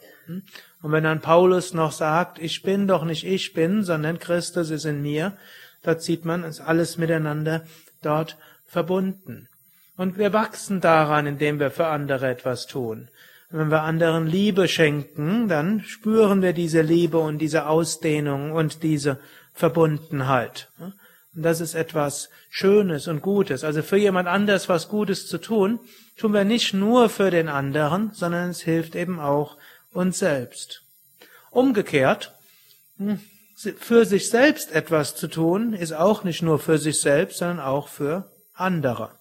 Und wenn dann Paulus noch sagt, ich bin doch nicht ich bin, sondern Christus ist in mir, da zieht man es alles miteinander dort verbunden. Und wir wachsen daran, indem wir für andere etwas tun. Und wenn wir anderen Liebe schenken, dann spüren wir diese Liebe und diese Ausdehnung und diese Verbundenheit. Und das ist etwas Schönes und Gutes. Also für jemand anders was Gutes zu tun, tun wir nicht nur für den anderen, sondern es hilft eben auch uns selbst. Umgekehrt, für sich selbst etwas zu tun, ist auch nicht nur für sich selbst, sondern auch für andere.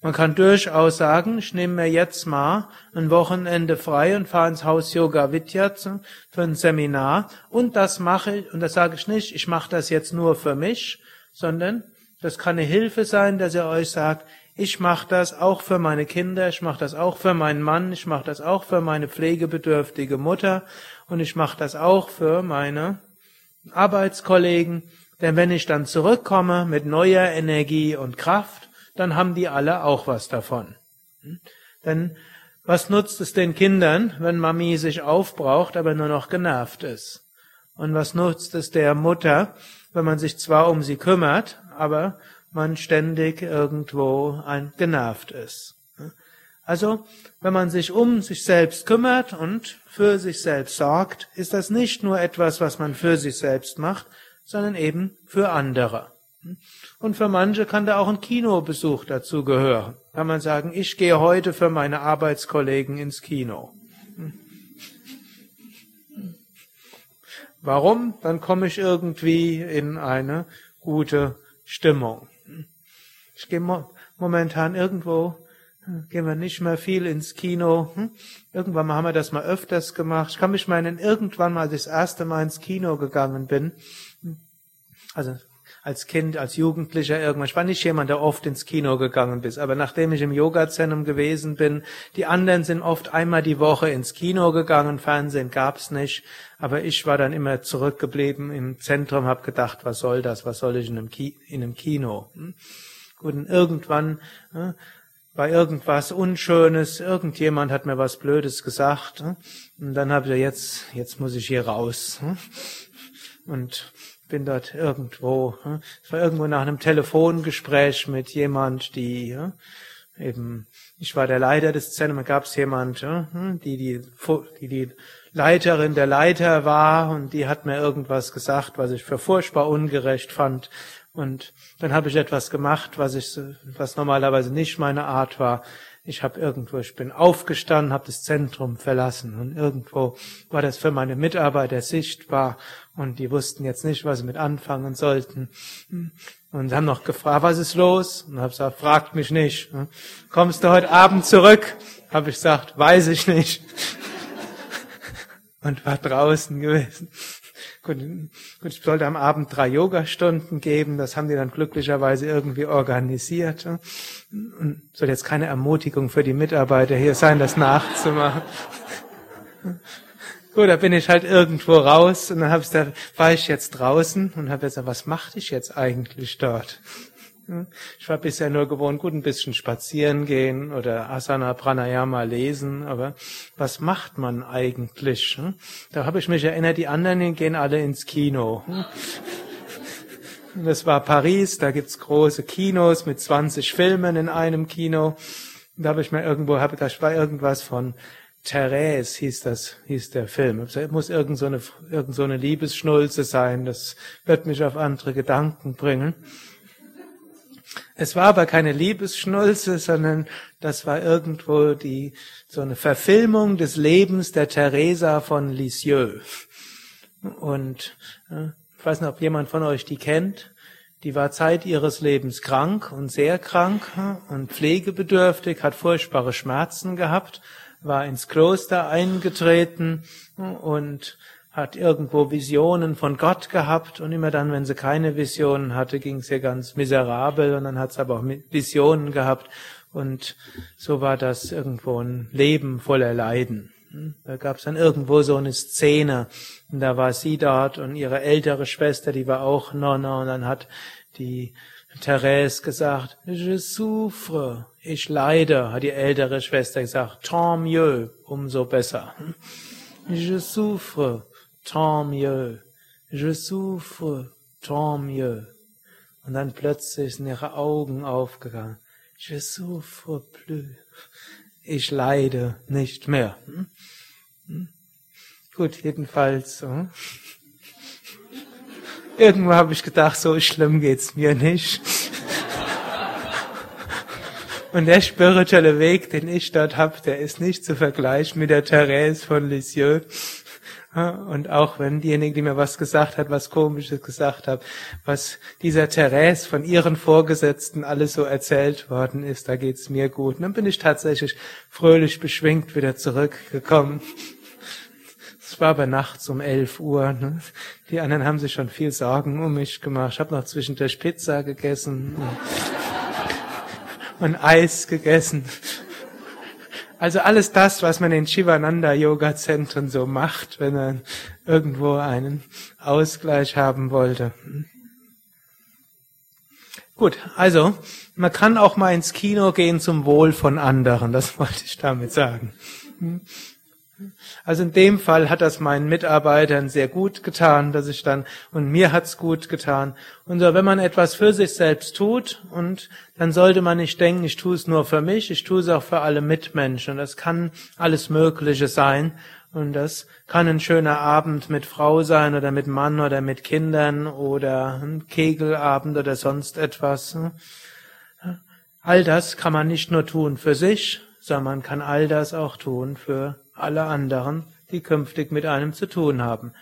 Man kann durchaus sagen, ich nehme mir jetzt mal ein Wochenende frei und fahre ins Haus Yoga Vidya für ein Seminar und das mache ich, und das sage ich nicht, ich mache das jetzt nur für mich, sondern das kann eine Hilfe sein, dass ihr euch sagt, ich mache das auch für meine Kinder, ich mache das auch für meinen Mann, ich mache das auch für meine pflegebedürftige Mutter und ich mache das auch für meine Arbeitskollegen denn wenn ich dann zurückkomme mit neuer Energie und Kraft, dann haben die alle auch was davon. Hm? Denn was nutzt es den Kindern, wenn Mami sich aufbraucht, aber nur noch genervt ist? Und was nutzt es der Mutter, wenn man sich zwar um sie kümmert, aber man ständig irgendwo genervt ist? Hm? Also, wenn man sich um sich selbst kümmert und für sich selbst sorgt, ist das nicht nur etwas, was man für sich selbst macht, sondern eben für andere. Und für manche kann da auch ein Kinobesuch dazu gehören. Kann man sagen, ich gehe heute für meine Arbeitskollegen ins Kino. Warum? Dann komme ich irgendwie in eine gute Stimmung. Ich gehe momentan irgendwo gehen wir nicht mehr viel ins Kino. Hm? Irgendwann haben wir das mal öfters gemacht. Ich kann mich mal erinnern, irgendwann mal, als ich das erste Mal ins Kino gegangen bin, also als Kind, als Jugendlicher irgendwann. Ich war nicht jemand, der oft ins Kino gegangen ist, aber nachdem ich im Yoga-Zentrum gewesen bin, die anderen sind oft einmal die Woche ins Kino gegangen, Fernsehen gab's nicht, aber ich war dann immer zurückgeblieben im Zentrum, habe gedacht, was soll das, was soll ich in einem, Ki in einem Kino? Hm? Gut, und irgendwann hm, war irgendwas Unschönes, irgendjemand hat mir was Blödes gesagt, hm? und dann habe ich jetzt, jetzt muss ich hier raus. Und bin dort irgendwo, hm? es war irgendwo nach einem Telefongespräch mit jemand, die hm? eben, ich war der Leiter des Zentrums, gab es jemand, hm? die, die, die die Leiterin der Leiter war und die hat mir irgendwas gesagt, was ich für furchtbar ungerecht fand. Und dann habe ich etwas gemacht, was ich, was normalerweise nicht meine Art war. Ich habe irgendwo, ich bin aufgestanden, habe das Zentrum verlassen und irgendwo war das für meine Mitarbeiter sichtbar und die wussten jetzt nicht, was sie mit anfangen sollten. Und haben noch gefragt, was ist los? Und habe gesagt, fragt mich nicht. Kommst du heute Abend zurück? Habe ich gesagt, weiß ich nicht. [laughs] Und war draußen gewesen. Gut, gut, ich sollte am Abend drei Yogastunden geben. Das haben die dann glücklicherweise irgendwie organisiert. Und soll jetzt keine Ermutigung für die Mitarbeiter hier sein, das nachzumachen. Gut, da bin ich halt irgendwo raus und dann hab ich da, war ich jetzt draußen und habe gesagt, was machte ich jetzt eigentlich dort? Ich war bisher nur gewohnt, gut ein bisschen spazieren gehen oder Asana Pranayama lesen, aber was macht man eigentlich? Da habe ich mich erinnert, die anderen gehen alle ins Kino. Das war Paris, da gibt's große Kinos mit 20 Filmen in einem Kino. Da habe ich mir irgendwo, da war irgendwas von Therese hieß das, hieß der Film. Es muss irgend so eine, irgend so eine Liebesschnulze sein. Das wird mich auf andere Gedanken bringen. Es war aber keine Liebesschnulze, sondern das war irgendwo die, so eine Verfilmung des Lebens der Theresa von Lisieux. Und, äh, ich weiß nicht, ob jemand von euch die kennt. Die war Zeit ihres Lebens krank und sehr krank und pflegebedürftig, hat furchtbare Schmerzen gehabt war ins Kloster eingetreten und hat irgendwo Visionen von Gott gehabt und immer dann, wenn sie keine Visionen hatte, ging es ihr ganz miserabel und dann hat sie aber auch Visionen gehabt und so war das irgendwo ein Leben voller Leiden. Da gab es dann irgendwo so eine Szene und da war sie dort und ihre ältere Schwester, die war auch Nonna und dann hat die Therese gesagt, je souffre, ich leide, hat die ältere Schwester gesagt, tant mieux, umso besser. Je souffre, tant mieux, je souffre, tant mieux. Und dann plötzlich sind ihre Augen aufgegangen. Je souffre plus. Ich leide nicht mehr. Gut, jedenfalls. So. Irgendwo habe ich gedacht, so schlimm geht's mir nicht. Und der spirituelle Weg, den ich dort habe, der ist nicht zu vergleichen mit der Therese von Lisieux. Und auch wenn diejenige, die mir was gesagt hat, was Komisches gesagt hat, was dieser Therese von ihren Vorgesetzten alles so erzählt worden ist, da geht's mir gut. Und dann bin ich tatsächlich fröhlich beschwingt wieder zurückgekommen. Es war aber nachts um elf Uhr. Ne? Die anderen haben sich schon viel Sorgen um mich gemacht. Ich habe noch zwischendurch Pizza gegessen und, und Eis gegessen. Also alles das, was man in Shivananda Yoga Zentren so macht, wenn man irgendwo einen Ausgleich haben wollte. Gut, also man kann auch mal ins Kino gehen zum Wohl von anderen, das [laughs] wollte ich damit sagen. Also in dem Fall hat das meinen Mitarbeitern sehr gut getan, dass ich dann, und mir hat's gut getan. Und so, wenn man etwas für sich selbst tut, und dann sollte man nicht denken, ich tue es nur für mich, ich tue es auch für alle Mitmenschen. Und das kann alles Mögliche sein. Und das kann ein schöner Abend mit Frau sein oder mit Mann oder mit Kindern oder ein Kegelabend oder sonst etwas. All das kann man nicht nur tun für sich, sondern man kann all das auch tun für alle anderen, die künftig mit einem zu tun haben.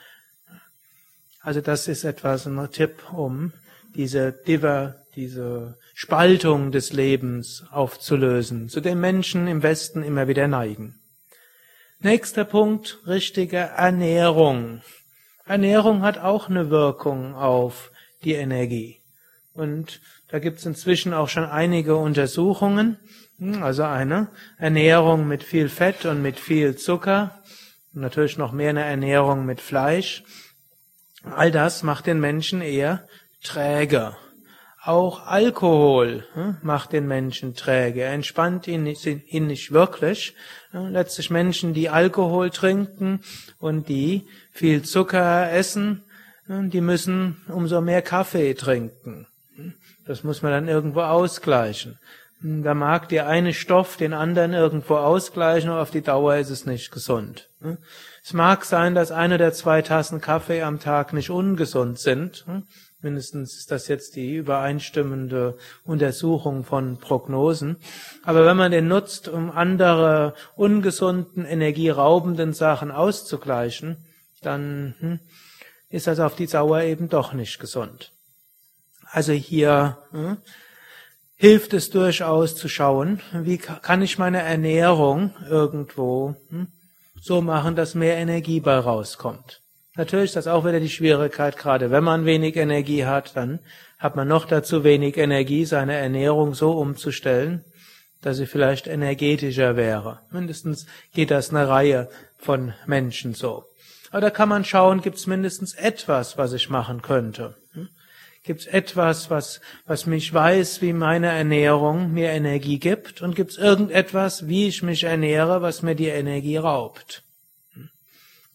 Also das ist etwas ein Tipp, um diese Diver, diese Spaltung des Lebens aufzulösen, zu dem Menschen im Westen immer wieder neigen. Nächster Punkt, richtige Ernährung. Ernährung hat auch eine Wirkung auf die Energie. Und da gibt es inzwischen auch schon einige Untersuchungen. Also eine Ernährung mit viel Fett und mit viel Zucker. Und natürlich noch mehr eine Ernährung mit Fleisch. All das macht den Menschen eher träger. Auch Alkohol hm, macht den Menschen träge. Er entspannt ihn nicht, ihn nicht wirklich. Letztlich Menschen, die Alkohol trinken und die viel Zucker essen, die müssen umso mehr Kaffee trinken. Das muss man dann irgendwo ausgleichen. Da mag der eine Stoff den anderen irgendwo ausgleichen, aber auf die Dauer ist es nicht gesund. Es mag sein, dass eine oder zwei Tassen Kaffee am Tag nicht ungesund sind. Mindestens ist das jetzt die übereinstimmende Untersuchung von Prognosen. Aber wenn man den nutzt, um andere ungesunden, energieraubenden Sachen auszugleichen, dann hm, ist das auf die Dauer eben doch nicht gesund. Also hier hm, hilft es durchaus zu schauen, wie kann ich meine Ernährung irgendwo hm, so machen, dass mehr Energie bei rauskommt. Natürlich ist das auch wieder die Schwierigkeit, gerade wenn man wenig Energie hat, dann hat man noch dazu wenig Energie, seine Ernährung so umzustellen, dass sie vielleicht energetischer wäre. Mindestens geht das eine Reihe von Menschen so. Aber da kann man schauen, gibt es mindestens etwas, was ich machen könnte. Gibt es etwas, was, was mich weiß, wie meine Ernährung mir Energie gibt? Und gibt es irgendetwas, wie ich mich ernähre, was mir die Energie raubt?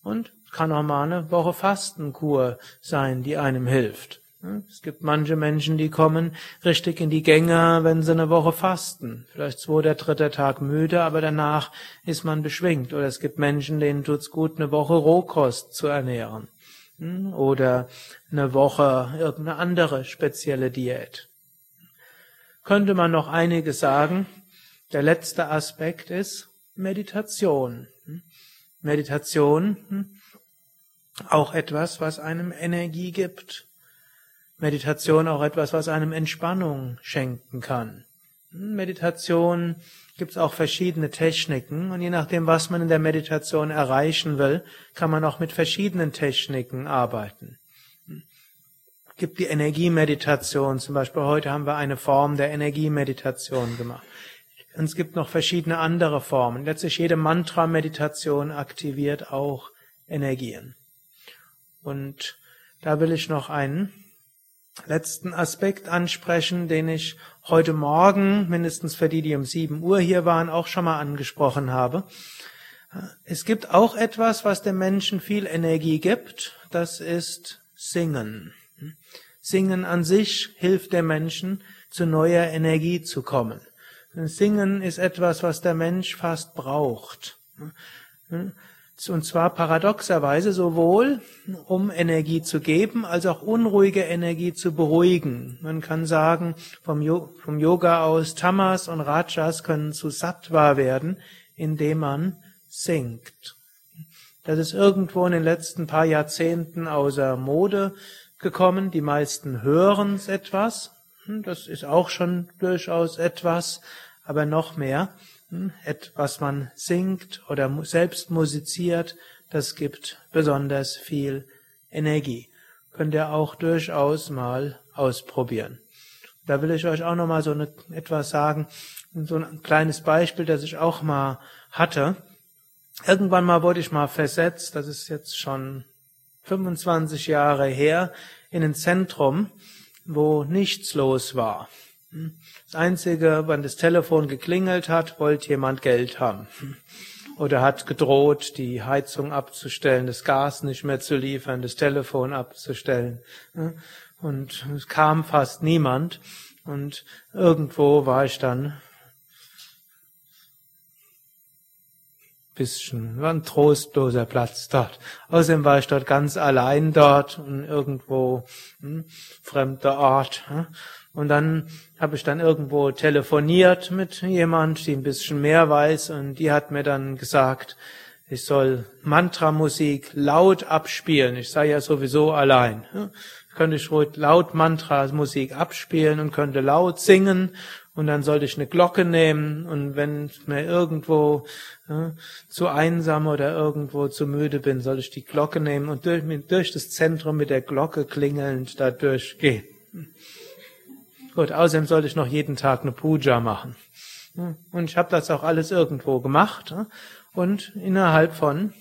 Und kann auch mal eine Woche Fastenkur sein, die einem hilft. Es gibt manche Menschen, die kommen richtig in die Gänge, wenn sie eine Woche fasten. Vielleicht zwei oder dritter Tag müde, aber danach ist man beschwingt. Oder es gibt Menschen, denen tut's gut, eine Woche Rohkost zu ernähren. Oder eine Woche irgendeine andere spezielle Diät. Könnte man noch einiges sagen. Der letzte Aspekt ist Meditation. Meditation auch etwas, was einem Energie gibt. Meditation auch etwas, was einem Entspannung schenken kann. Meditation gibt es auch verschiedene Techniken und je nachdem, was man in der Meditation erreichen will, kann man auch mit verschiedenen Techniken arbeiten. Es gibt die Energiemeditation, zum Beispiel heute haben wir eine Form der Energiemeditation gemacht. Und es gibt noch verschiedene andere Formen. Letztlich jede Mantra-Meditation aktiviert auch Energien. Und da will ich noch einen letzten Aspekt ansprechen, den ich heute Morgen, mindestens für die, die um 7 Uhr hier waren, auch schon mal angesprochen habe. Es gibt auch etwas, was dem Menschen viel Energie gibt, das ist Singen. Singen an sich hilft dem Menschen, zu neuer Energie zu kommen. Singen ist etwas, was der Mensch fast braucht. Und zwar paradoxerweise sowohl, um Energie zu geben, als auch unruhige Energie zu beruhigen. Man kann sagen, vom, Yoga aus, Tamas und Rajas können zu Sattva werden, indem man singt. Das ist irgendwo in den letzten paar Jahrzehnten außer Mode gekommen. Die meisten hören es etwas. Hm, das ist auch schon durchaus etwas, aber noch mehr was man singt oder selbst musiziert, das gibt besonders viel Energie. Könnt ihr auch durchaus mal ausprobieren. Da will ich euch auch noch mal so eine, etwas sagen, so ein kleines Beispiel, das ich auch mal hatte. Irgendwann mal wurde ich mal versetzt, das ist jetzt schon 25 Jahre her, in ein Zentrum, wo nichts los war. Das Einzige, wann das Telefon geklingelt hat, wollte jemand Geld haben. Oder hat gedroht, die Heizung abzustellen, das Gas nicht mehr zu liefern, das Telefon abzustellen. Und es kam fast niemand. Und irgendwo war ich dann bisschen, war ein trostloser Platz dort. Außerdem war ich dort ganz allein dort und irgendwo hm, fremder Ort. Hm. Und dann habe ich dann irgendwo telefoniert mit jemand, die ein bisschen mehr weiß, und die hat mir dann gesagt, ich soll Mantramusik laut abspielen. Ich sei ja sowieso allein. könnte ich ruhig laut Mantra-Musik abspielen und könnte laut singen und dann sollte ich eine Glocke nehmen und wenn mir irgendwo ja, zu einsam oder irgendwo zu müde bin, soll ich die Glocke nehmen und durch, durch das Zentrum mit der Glocke klingelnd da durchgehen. Gut, außerdem sollte ich noch jeden Tag eine Puja machen. Und ich habe das auch alles irgendwo gemacht und innerhalb von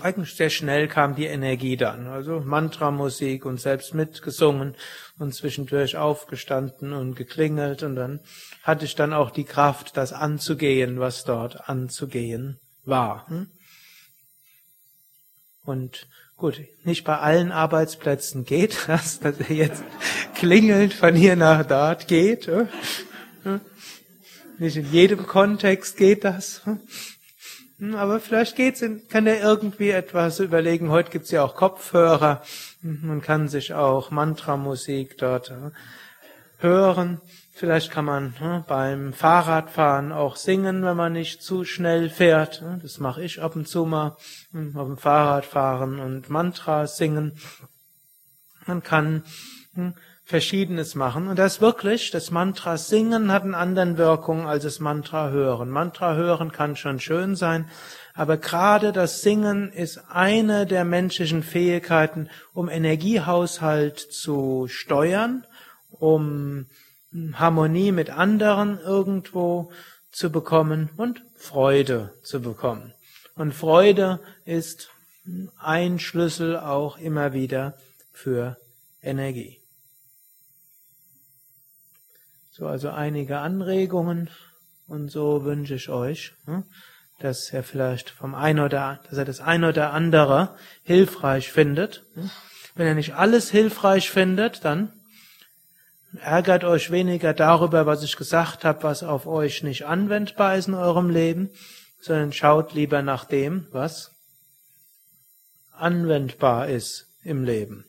eigentlich sehr schnell kam die Energie dann. Also Mantramusik und selbst mitgesungen und zwischendurch aufgestanden und geklingelt und dann hatte ich dann auch die Kraft, das anzugehen, was dort anzugehen war. Hm? Und gut, nicht bei allen Arbeitsplätzen geht [laughs] das, dass er jetzt klingelt von hier nach dort geht. Hm? Nicht in jedem Kontext geht das. Hm? Aber vielleicht geht's, kann er irgendwie etwas überlegen. Heute gibt's ja auch Kopfhörer. Hm, man kann sich auch Mantramusik dort äh, hören. Vielleicht kann man hm, beim Fahrradfahren auch singen, wenn man nicht zu schnell fährt. Das mache ich ab und zu mal auf dem Fahrrad fahren und Mantra singen. Man kann Verschiedenes machen. Und das wirklich, das Mantra singen hat eine andere Wirkung als das Mantra hören. Mantra hören kann schon schön sein, aber gerade das Singen ist eine der menschlichen Fähigkeiten, um Energiehaushalt zu steuern, um Harmonie mit anderen irgendwo zu bekommen und Freude zu bekommen. Und Freude ist ein Schlüssel auch immer wieder für Energie. So, also einige Anregungen und so wünsche ich euch, hm, dass er vielleicht vom ein oder, dass er das ein oder andere hilfreich findet. Hm. Wenn er nicht alles hilfreich findet, dann ärgert euch weniger darüber, was ich gesagt habe, was auf euch nicht anwendbar ist in eurem Leben, sondern schaut lieber nach dem, was anwendbar ist im Leben.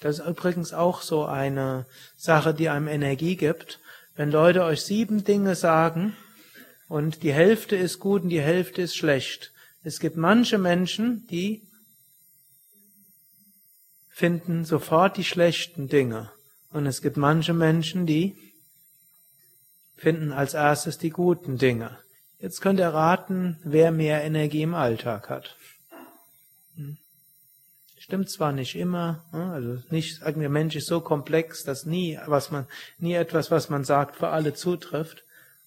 Das ist übrigens auch so eine Sache, die einem Energie gibt. Wenn Leute euch sieben Dinge sagen und die Hälfte ist gut und die Hälfte ist schlecht. Es gibt manche Menschen, die finden sofort die schlechten Dinge. Und es gibt manche Menschen, die finden als erstes die guten Dinge. Jetzt könnt ihr raten, wer mehr Energie im Alltag hat. Hm. Stimmt zwar nicht immer, ne, also nicht, der Mensch ist so komplex, dass nie, was man, nie etwas, was man sagt, für alle zutrifft,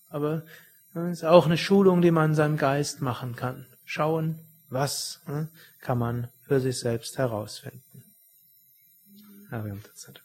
aber es ne, ist auch eine Schulung, die man in seinem Geist machen kann. Schauen, was ne, kann man für sich selbst herausfinden. Ja, wir haben das Zeit.